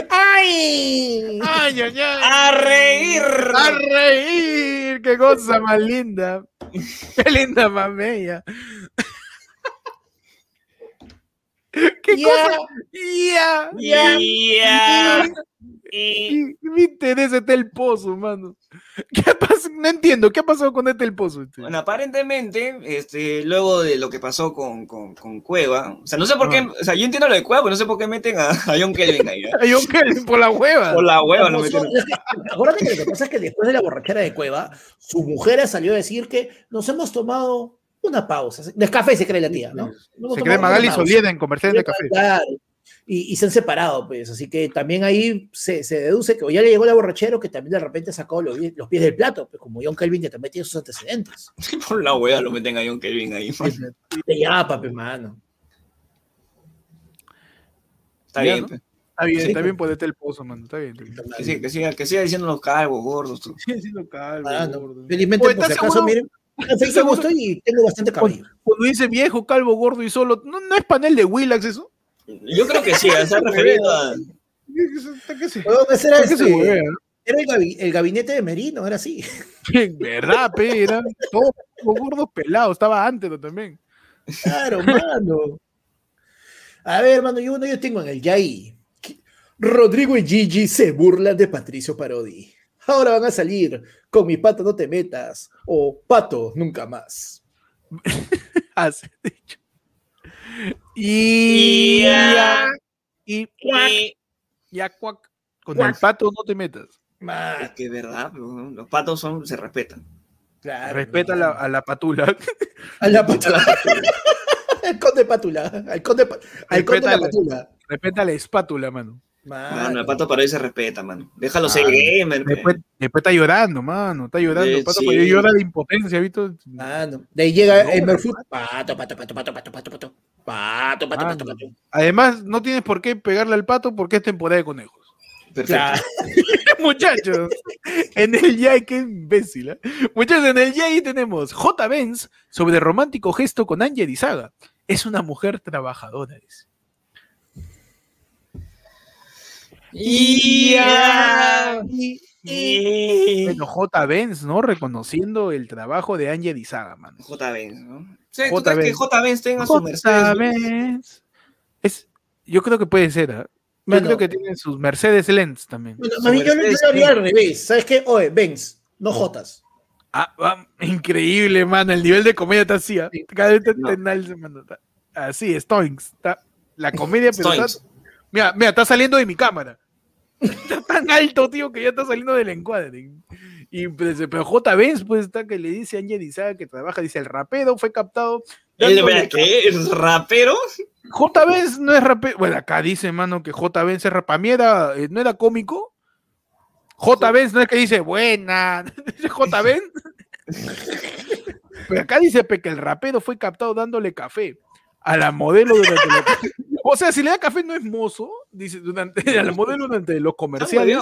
¡Ay! ¡Ay, ay, ay! ¡A reír! ¡A reír! ¡Qué cosa más linda! ¡Qué linda mamella! ¿Qué Ya. cosa? Ya. Ya. Ya. Y- Me interesa este el pozo, mano. ¿Qué ha No entiendo, ¿qué ha pasado con este el pozo? este? Bueno, aparentemente, este, luego de lo que pasó con, con, con Cueva, o sea, no sé por qué, Ah. o sea, yo entiendo lo de Cueva, pero no sé por qué meten a, a John Kelvin ahí. ¿eh? Ay, ok, por la hueva. Por la hueva lo No, es que, acuérdate que lo que pasa es que después de la borrachera de Cueva, su mujer salió a decir que nos hemos tomado una pausa. De café se cree la tía, ¿no? Nos Se cree Magali. Solieda en comercial de café. Claro. Y, y se han separado, pues. Así que también ahí se, se deduce que o ya le llegó la borrachera o que también de repente sacó los, pies- los pies del plato, pues como John Kelvin que también tiene sus antecedentes. Por la hueva lo meten a John Kelvin ahí. Y ya, papi, mano. Está bien, ¿no? pues. Está bien, Sí. está bien ponerte el pozo, mano. Está bien. está bien. que, siga, que, siga, que siga diciendo los calvos, gordos. tú. Sí, sí, lo calvo, Mano, gordo. felizmente, por si ¿estás acaso, miren, estoy y tengo bastante cabello. Cuando dice viejo, calvo, gordo y solo, ¿no, no es panel de Willax eso? Yo creo que sí, se ha referido a. ¿Qué se- Weón, ese era, este, el, gabi- el gabinete de Merino, era así. En verdad, pe, eran todos gordos pelados, estaba antes ¿no? también. Claro, mano. A ver, hermano, yo, bueno, yo tengo en el Yai. Rodrigo y Gigi se burlan de Patricio Parodi. Ahora van a salir con mi pato no te metas o pato nunca más. Así dicho. Y Ya. y Y- ya cuac. Con el pato no te metas. Es que es verdad, los patos son, se respetan. claro, Respeta a la, a la patula. a la patula. al conde patula. Al conde, al la patula. Respeta la espátula, mano. Mano. Mano, el pato para ahí se respeta, mano. Déjalo ser gamer. pe. Después, después está llorando, mano. Está llorando. Eh, El pato sí. porque llora de impotencia, ¿viste? Mano. De ahí llega No, el Merfoot. Pato, pato, pato, pato, pato, pato, pato. Pato, pato, pato, Mano. pato. Además, no tienes por qué pegarle al pato porque es temporada de conejos. Perfecto. Claro. Muchachos, en el Yay, qué imbécil. ¿eh? Muchachos, en el Yay tenemos J. Benz sobre romántico gesto con Ángel Izaga. Es una mujer trabajadora. dice. Y ya. Y- Y- Bueno, J. Benz, ¿no? Reconociendo el trabajo de Ángel Izaga, mano. J. Benz, ¿no? Sí, ¿tú J. crees que Benz. J. Benz tenga su J. Mercedes? Benz. Es, yo creo que puede ser, ¿ah? Yo Bueno. creo que tienen sus Mercedes Lens también. Bueno, más bien yo lo haría al revés. ¿Sabes qué? Oye, Benz, no Jotas. Ah, ah, increíble, mano. El nivel de comedia está así. ¿ah? Cada vez te, No. te enalce, mano. Está- Así, Stoinks. Está, la comedia, pero está- mira, mira, está saliendo de mi cámara. Está tan alto, tío, que ya está saliendo del encuadre. Y pues, pero J. Benz, pues está que le dice a Ángel Izaga que trabaja, dice el rapero fue captado. ¿El dándole- qué? ¿Es rapero? J. Benz no es rapero. Bueno, acá dice, mano, que J. Benz es rapero. Para mí era, eh, no era cómico. J. Benz no es que dice buena. J. Benz. Pero acá dice que el rapero fue captado dándole café a la modelo durante la- O sea, si le da café no es mozo, dice, durante, a la modelo durante los comerciales.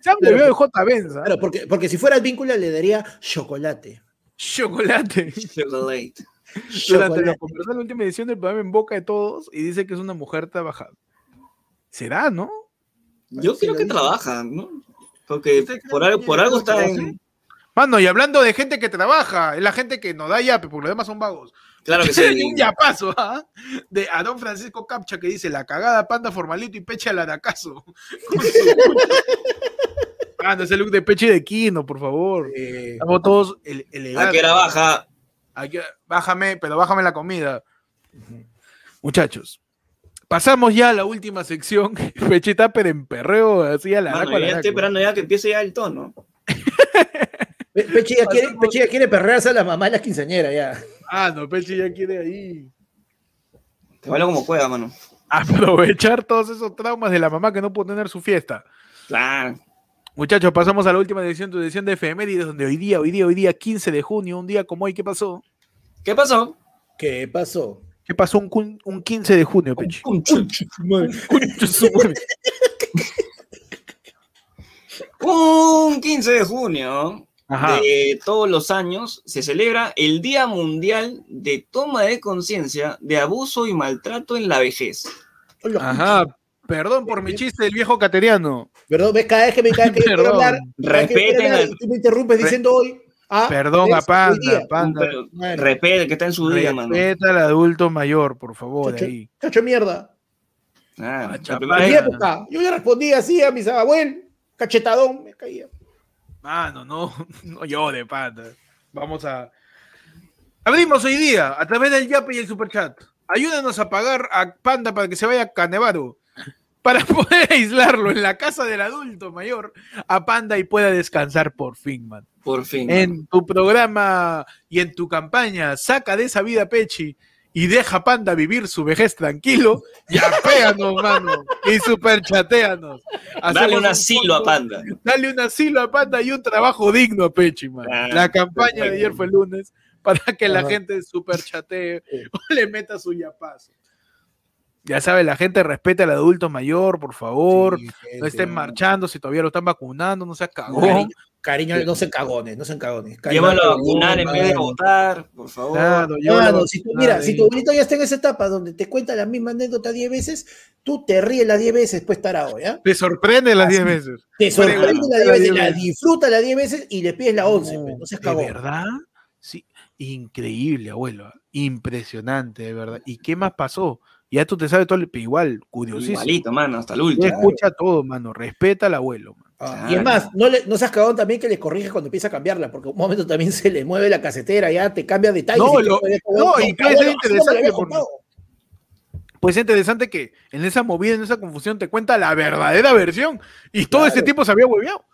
Se han bebido de J. Benz. ¿ah? Claro, porque, porque si fuera el vínculo le daría chocolate. Chocolate. Chocolate. Durante Chocolate. la conversación, la última edición del programa en boca de todos y dice que es una mujer trabajadora. ¿Será, no? Yo creo que trabaja, ¿no? Porque ¿Usted cree por algo, por algo está en... Mano, y hablando de gente que trabaja, es la gente que no da yape, porque los demás son vagos. Claro que sí. un yapazo, ¿ah? De a don Francisco Capcha que dice la cagada panda formalito y peche al aracazo. Ah, no ese look de peche de Quino, por favor. Eh, Estamos todos ele- ¿A elegantes. qué era baja? Aquí- bájame, pero bájame la comida. Muchachos, pasamos ya a la última sección. Pechita, pero en perreo, así a la Mano, la ya estoy esperando ya que empiece ya el tono. Pe- Pechi ya quiere, Pechi ya quiere perrearse a la mamá de las quinceañeras ya. Ah, no, Peche ya quiere ahí. Te bailo como juega, mano. Aprovechar todos esos traumas de la mamá que no pudo tener su fiesta. Claro. Muchachos, pasamos a la última edición, tu edición de efemérides, donde hoy día, hoy día, hoy día, 15 de junio, un día como hoy, ¿qué pasó? ¿Qué pasó? ¿Qué pasó? ¿Qué pasó un, un 15 de junio, Peche? Un, madre. un 15 de junio Ajá. de todos los años se celebra el Día Mundial de Toma de Conciencia de Abuso y Maltrato en la Vejez. Ajá. Perdón por mi chiste del viejo cateriano. Perdón, ves cada vez que me vez que quiero Perdón. hablar, Respeten hablar, al- tú me interrumpes diciendo hoy. Ah, Perdón a Panda. Panda. Bueno. Respete que está en su día, mano. Respeta al adulto mayor, por favor, Chacho, ahí. chacho mierda. Ah, Ah, En mi Venga. época, yo le respondía así a mis abuelos, cachetadón, me caía. Mano, no, no llore, Panda. Vamos a. Abrimos hoy día a través del Yape y el Superchat. Ayúdanos a pagar a Panda para que se vaya a Canevaro. Para poder aislarlo en la casa del adulto mayor a Panda y pueda descansar por fin, man. Por fin. En tu programa y en tu campaña, saca de esa vida Pechi y deja a Panda vivir su vejez tranquilo. Yapéanos, mano. Y superchateanos. Dale un asilo a fondo- Panda. Dale un asilo a Panda y un trabajo digno a Pechi, man. Ah, la campaña de ayer fue el lunes para que la gente super chatee Sí. o le meta su yapazo. Ya sabe, la gente respeta al adulto mayor, por favor. Sí, no estén marchando si todavía lo están vacunando, no seas cagón. Cariño, no sean cagones, no sean cagones. Llévalo a vacunar en vez de mano. votar, por favor. Claro, Mano, lo- si tú, mira, si tu abuelito ya está en esa etapa donde te cuenta la misma anécdota 10 veces, tú te ríes las 10 veces después tarado, ¿ya? Te sorprende las 10 veces. Te sorprende las 10 las veces, 10 la disfruta las 10 veces y le pides la 11, No, pues, no seas ¿De cagón. verdad? Sí, increíble, abuelo. Impresionante, de verdad. ¿Y qué más pasó? Ya tú te sabes todo, el- pero igual, curiosísimo. Igualito, mano, hasta el último. escucha todo, mano. Respeta al abuelo, man. Ah, Claro. Y es más, no, le, no seas cagón también que le corriges cuando empieza a cambiarla, porque un momento también se le mueve la casetera, ya te cambia detalles. No, y lo- te- no, y me lo interesante. Pues es interesante que en esa movida, en esa confusión, te cuenta la verdadera versión. Y todo Claro. este tiempo se había hueveado.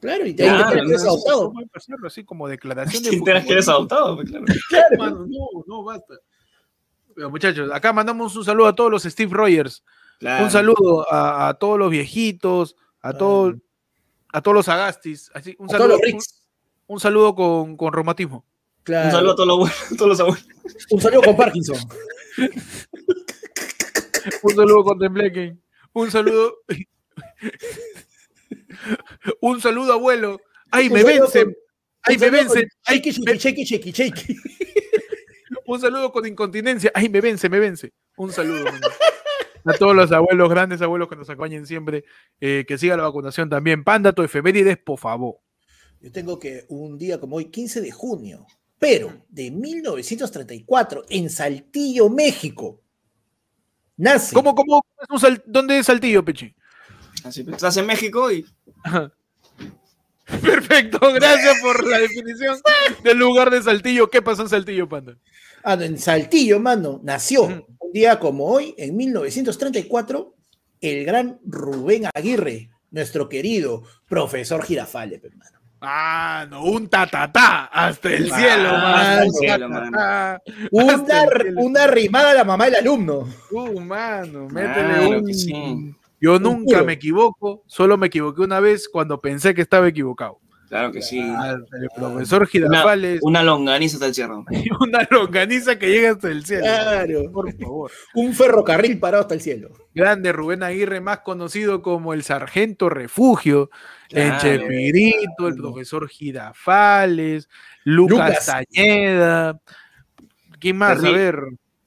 Claro, y te, Claro, que eres adoptado. ¿Cómo pasarlo así como declaración de Te enteras que eres adoptado, claro. Mano, no, no, basta. Pero muchachos, acá mandamos un saludo a todos los Steve Rogers. Claro. Un saludo a, a todos los viejitos, a, todos a todos los agastis. Así, un, A todos saludo, los un, Ricks. un saludo con, con reumatismo. Claro. Un saludo a todos los, abuelos- todos los abuelos. Un saludo con Parkinson. Un saludo con Tembleque. Un saludo. un saludo, abuelo. ¡Ay, me vencen! con- ¡Ay, me vencen! ¡Ay, shakey, shakey, shakey, shakey. Un saludo con incontinencia. ¡Ay, me vence, me vence! Un saludo. A todos los abuelos, grandes abuelos que nos acompañen siempre. eh, que siga la vacunación también. Panda, tu efemérides, por favor. Yo tengo que un día como hoy, 15 de junio, pero de 1934, en Saltillo, México, nace. ¿Cómo, cómo es un sal- ¿Dónde es Saltillo, Pechi? Así, pues, estás en México y Ajá. Perfecto, gracias por la definición del lugar de Saltillo. ¿Qué pasó en Saltillo, Panda? Ah, no, en Saltillo, mano, nació. Un día como hoy, en 1934, el gran Rubén Aguirre, nuestro querido profesor Girafale, pe, mano. Ah, no, un tatatá hasta el Ah, cielo, mano. hasta el Un cielo, Una, el cielo. una rimada a la mamá del alumno. Uh, mano, métele Claro un... sí. Yo Un nunca me equivoco, solo me equivoqué una vez cuando pensé que estaba equivocado. Claro que sí. El profesor Girafales, una longaniza hasta el cerro. una longaniza que llega hasta el cielo. Claro. Por favor. Un ferrocarril parado hasta el cielo. Grande Rubén Aguirre, más conocido como el Sargento Refugio, en Claro. Chespirito, el profesor Girafales, Lucas, Lucas. Tañeda. ¿Quién más? A ver,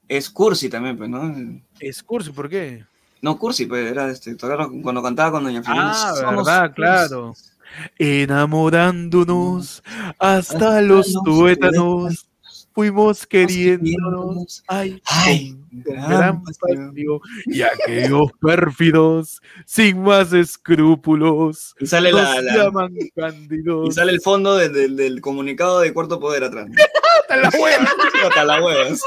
Es Cursi también, pues, ¿no? Excursi, ¿por qué? No, Cursi, pues, era este, cuando cantaba con Doña Filomena. Ah, verdad, Cursi. claro. Enamorándonos hasta Hasta los los tuétanos, fuimos queriéndonos. Ay, Ay, gran gran pasión. Y aquellos pérfidos, sin más escrúpulos, Y sale, nos la, la- llaman y cándidos. sale el fondo de- de- del comunicado de Cuarto Poder atrás. Hasta la hueva. Hasta la huevas.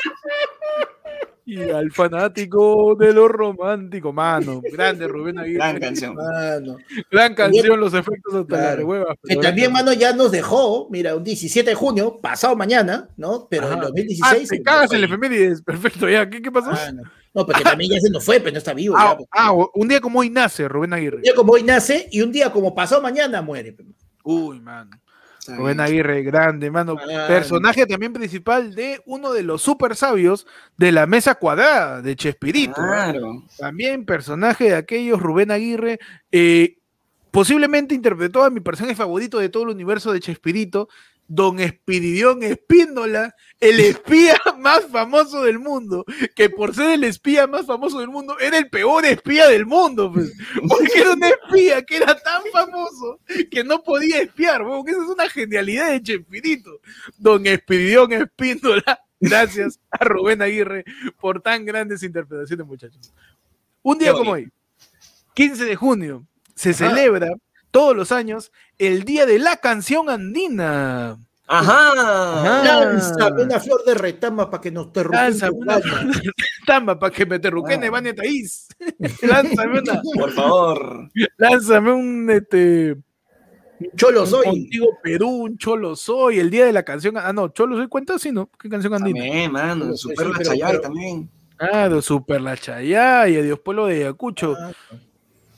Y al fanático de lo romántico, mano. Grande Rubén Aguirre. Gran canción. Mano. Gran canción, los efectos hasta la Claro. hueva. Que también, mano, ya nos dejó, mira, un 17 de junio, pasado mañana, ¿no? Pero en Ajá. 2016. Ah, te se cagas en el efemérides. Perfecto, ya. ¿Qué, qué pasó? No. Porque también ya se nos fue, pero no está vivo. Ah, ya, pues. ah, un día como hoy nace Rubén Aguirre. Un día como hoy nace y un día como pasado mañana muere. Uy, mano. Rubén Aguirre, grande, mano. Personaje también principal de uno de los super sabios de la mesa cuadrada de Chespirito. ¿ah? Claro. También personaje de aquellos, Rubén Aguirre. eh, posiblemente interpretó a mi personaje favorito de todo el universo de Chespirito, don Espiridión Espíndola, el espía más famoso del mundo, que por ser el espía más famoso del mundo, era el peor espía del mundo, pues. porque era un espía que era tan famoso que no podía espiar, weón, esa es una genialidad de Chespirito. Don Espiridión Espíndola, gracias a Rubén Aguirre por tan grandes interpretaciones, muchachos. Un día como hoy, 15 de junio, se celebra todos los años el Día de la Canción Andina. Ajá. Lánzame una flor de retama para que nos te Lánzame una tamba para que me terruquene, Ah. Vania Taís. lánzame una, Por favor. lánzame un este Cholo soy. contigo Perú, un Cholo Soy, el día de la canción. Ah, no, Cholo Soy cuenta sí, ¿no? ¿Qué canción andina? También, mano. Super sí, la Chayay pero- también. Claro, Super la Chayaya, Dios Pueblo de Ayacucho. Ah,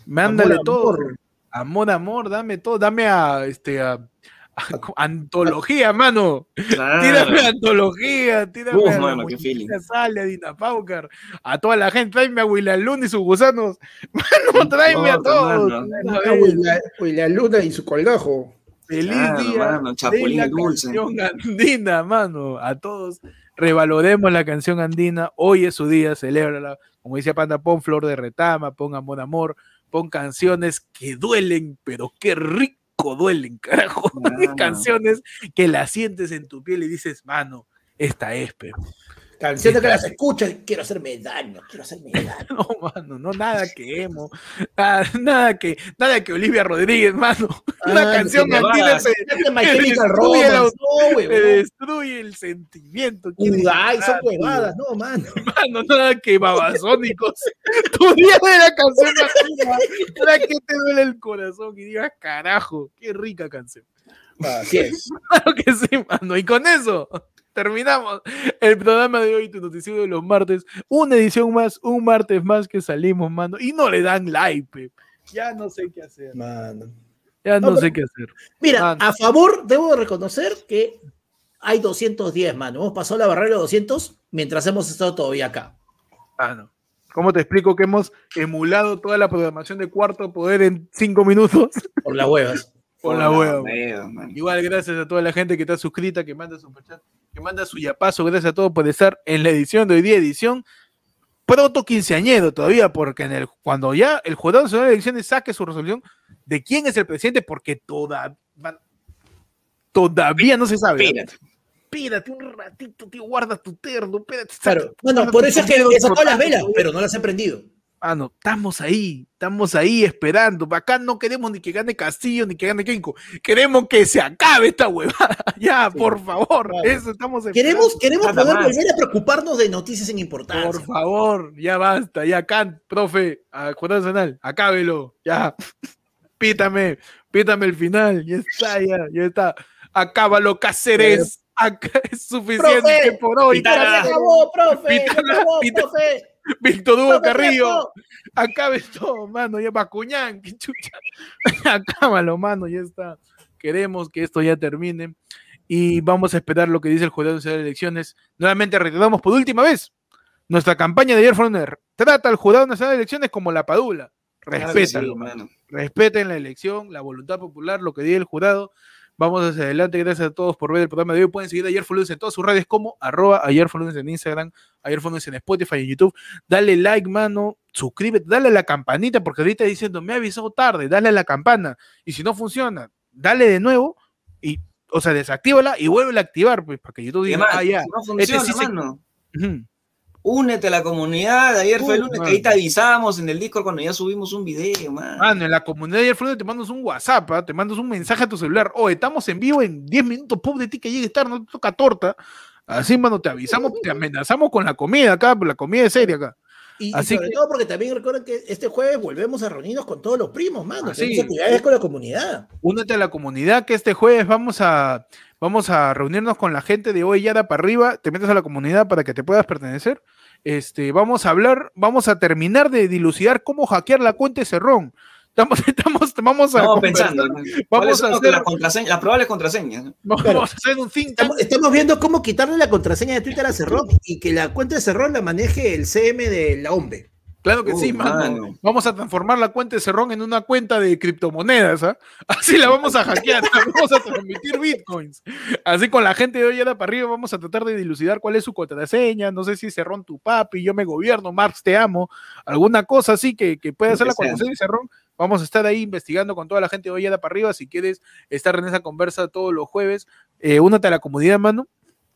Mándale amor, todo. amor. Amor, amor, dame todo, dame a este a, a- antología, mano. Tírame Claro. antología, tírame Uf, a la mano, qué feeling. Sale, a Dina Paucar, a toda la gente, tráeme a Wilalun y sus gusanos. Mano, tráeme a importa, todos. mano. de una Ah, vez. uy, la, uy, la luna y su colgajo. Feliz Claro, día mano, Chapulín de la dulce. canción andina, mano. A todos revaloremos la canción andina. Hoy es su día, celébrala. Como dice Panda, pon flor de retama, pon amor, amor, pon canciones que duelen, pero qué rico duelen, carajo. Canciones que las sientes en tu piel y dices, mano, esta es, pero. Canciones que las escuchas y quiero hacerme daño, quiero hacerme daño. No, mano, no nada que emo, nada, nada que, nada que Olivia Rodríguez, mano. Una Ah, canción te andina vas. te, Este destruye Romance, no, huevón. destruye el sentimiento. ¿Quieres Udai, son huevadas, no, mano. Mano, nada que babasónicos. tu día de la canción andina, la que te duele el corazón y digas, carajo, qué rica canción. Así es. Claro que sí, mano. Y con eso terminamos el programa de hoy, tu noticiero de los martes. Una edición más, un martes más que salimos, mano. Y no le dan like. Ya no sé qué hacer. Mano. Ya no, No, sé qué hacer. Mira, Mano. a favor, debo reconocer que hay 210, mano. Hemos pasado la barrera de los 200 mientras hemos estado todavía acá. Ah, no. ¿Cómo te explico que hemos emulado toda la programación de cuarto poder en cinco minutos? Por las huevas. Por la hueva. Igual, gracias a toda la gente que está suscrita, que manda su que manda su yapazo. Gracias a todos por estar en la edición de hoy día, edición proto quinceañero todavía, porque en el, cuando ya el Jurado Nacional de Elecciones saque su resolución de quién es el presidente, porque toda, todavía no se sabe. Espérate. Espérate un ratito, tío, guarda tu terno, espérate. Claro. Bueno, por eso es que he sacado las velas, pero no las he prendido. Mano, estamos ahí, estamos ahí esperando. Acá no queremos ni que gane Castillo ni que gane Kenko. Queremos que se acabe esta huevada. Ya, Sí. por favor. Claro. Eso estamos esperando. Queremos, queremos Nada poder más. volver a preocuparnos de noticias sin importancia. Por favor, ya basta. Ya, Kant, profe, a Jurado Nacional, acábelo. Ya. Pítame, pítame el final. Ya está, ya, ya está. Acábalo, Cáceres. Acá es suficiente Profe, por hoy. Pitana. ¡Ya se carajo. acabó, profe! ¡Ya Pitana, se acabó, profe! Víctor Hugo ¡Profe, Carrillo. Acabe todo, mano, ya Bacuñán, qué chucha. Acábalo, mano, ya está. Queremos que esto ya termine y vamos a esperar lo que dice el Jurado Nacional de Elecciones. Nuevamente reiteramos por última vez. Nuestra campaña de ayer trata al Jurado Nacional de Elecciones como la padula. Claro que sí, Respétalo, mano. respeten la elección, la voluntad popular, lo que diga el jurado. Vamos hacia adelante, gracias a todos por ver el programa de hoy. Pueden seguir a Ayer lunes en todas sus redes como arroba ayer lunes en Instagram, ayer lunes en Spotify y en YouTube. Dale like, mano, suscríbete, dale a la campanita, porque ahorita diciendo, me ha avisado tarde, dale a la campana. Y si no funciona, dale de nuevo y, o sea, desactívala y vuelve a activar, pues, para que YouTube diga, además, ah, ya. si no funciona, sí se- mano. Ujú. Únete a la comunidad. Ayer fue el Uh, lunes que ahí te avisamos en el Discord cuando ya subimos un video, man. Mano, en la comunidad de ayer fue lunes te mandas un WhatsApp, ¿ah? te mandas un mensaje a tu celular. Oh, estamos en vivo en 10 minutos, pobre de ti que llegues tarde, no te toca torta. Así, mano, te avisamos, te amenazamos con la comida acá, la comida es seria acá. Y, sobre que- todo porque también recuerden que este jueves volvemos a reunirnos con todos los primos, mano. Así. Tenemos actividades con la comunidad. Únete a la comunidad que este jueves vamos a, vamos a reunirnos con la gente de hoy ya para arriba. Te metes a la comunidad para que te puedas pertenecer. Este, vamos a hablar, vamos a terminar de dilucidar cómo hackear la cuenta de Cerrón. Estamos, estamos, vamos a Estamos conversar, pensando. ¿no? vamos ¿Cuáles son a las- hacer- las, contraseñas- las probables contraseñas? ¿no? vamos Claro. a hacer un think tank. Estamos, estamos viendo cómo quitarle la contraseña de Twitter a Cerrón y que la cuenta de Cerrón la maneje el CM de la OMBE. Claro que Uh, sí, mano. mano. Vamos a transformar la cuenta de Cerrón en una cuenta de criptomonedas, ¿ah? Así la vamos a hackear, vamos a transmitir bitcoins. Así con la gente de hoy para arriba vamos a tratar de dilucidar cuál es su contraseña. No sé si Cerrón tu papi, yo me gobierno, Marx te amo, alguna cosa así que, que pueda que la contraseña de Cerrón. Vamos a estar ahí investigando con toda la gente de hoy para arriba. Si quieres estar en esa conversa todos los jueves, eh, únate a la comunidad, mano,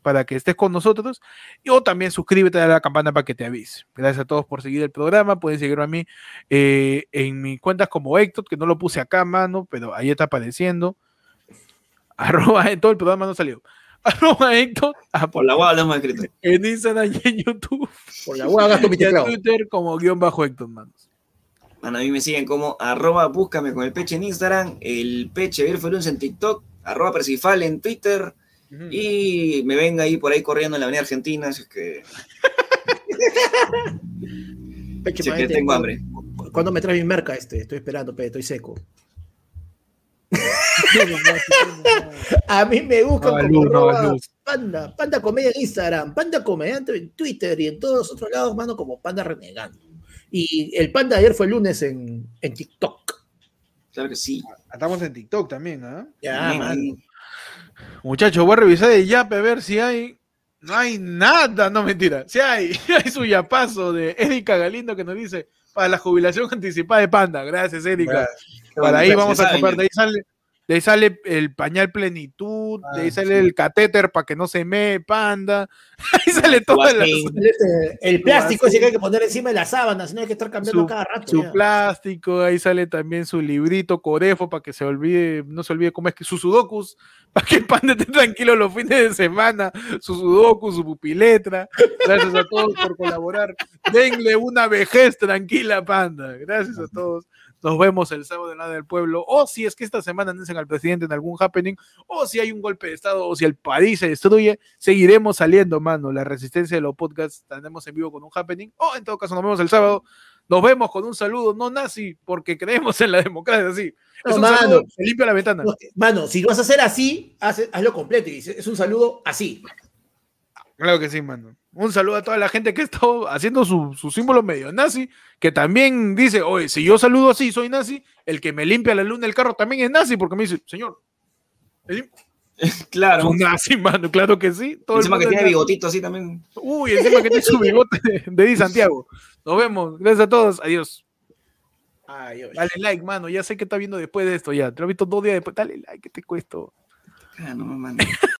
para que estés con nosotros. Y o también suscríbete a la campana para que te avise. Gracias a todos por seguir el programa. Pueden seguirme a mí eh, en mis cuentas como Héctor, que no lo puse acá, mano, pero ahí está apareciendo. Arroba, en todo el programa no salió. Arroba Héctor ah, Por la guada lo hemos escrito. en Instagram y en YouTube. Por la hueá gasto mi en. Twitter como guion bajo Héctor, manos. Bueno, a mí me siguen como arroba búscame con el peche en Instagram, el peche Verfeluns en TikTok, arroba Persifal en Twitter y me ven ahí por ahí corriendo en la Avenida Argentina, si es que, si es que tengo ¿cuándo- hambre. ¿Cuándo me traes mi merca este? Estoy esperando, pe, estoy seco. A mí me buscan No, como no. Panda, Panda Comedia en Instagram, Panda Comediante en Twitter y en todos los otros lados, mano, como Panda Renegando. Y el Panda de ayer fue el lunes en, en TikTok. Claro que sí. Estamos en TikTok también, ¿ah? Ya, mano. ahí. Muchachos, voy a revisar el yape a ver si hay. No hay nada, no mentira. Si hay, hay su yapazo de Erika Galindo que nos dice para la jubilación anticipada de Panda. Gracias, Erika. Para ahí vamos a comprar. De ahí sale, de ahí sale el pañal plenitud, de ahí Ah, sale el catéter para que no se me Panda. Ahí sale todas las. Guasín. Este, el plástico ese que hay que poner encima de las sábanas, no hay que estar cambiando Su- cada rato. Su ya. plástico, ahí sale también su librito Corefo para que se olvide, no se olvide cómo es que sus sudokus, para que Panda esté tranquilo los fines de semana, su sudoku, su pupiletra. Gracias a todos por colaborar. Denle una vejez tranquila, Panda. Gracias a todos. Nos vemos el sábado en la del pueblo. O si es que esta semana anuncian al presidente en algún happening, o si hay un golpe de estado, o si el país se destruye, seguiremos saliendo, mano. La resistencia de los podcasts estaremos en vivo con un happening. O en todo caso, nos vemos el sábado. Nos vemos con un saludo no nazi, porque creemos en la democracia, sí. No, es un mano. saludo, se limpia la ventana. No, Mano, si lo vas a hacer así, haz- hazlo completo y dice, es un saludo así. Claro que sí, mano. Un saludo a toda la gente que está haciendo su, su símbolo medio nazi, que también dice, oye, si yo saludo así, soy nazi, el que me limpia la luna del carro también es nazi, porque me dice, señor, es Claro. un nazi, mano, claro que sí. Todo el Encima que tiene nazi. bigotito así también. Uy, encima que tiene su bigote de, Di Santiago. Nos vemos. Gracias a todos. Adiós. Dale like, mano. Ya sé que está viendo después de esto ya. Te lo he visto dos días después. Dale like, que te cuesto. Ah, no, mano.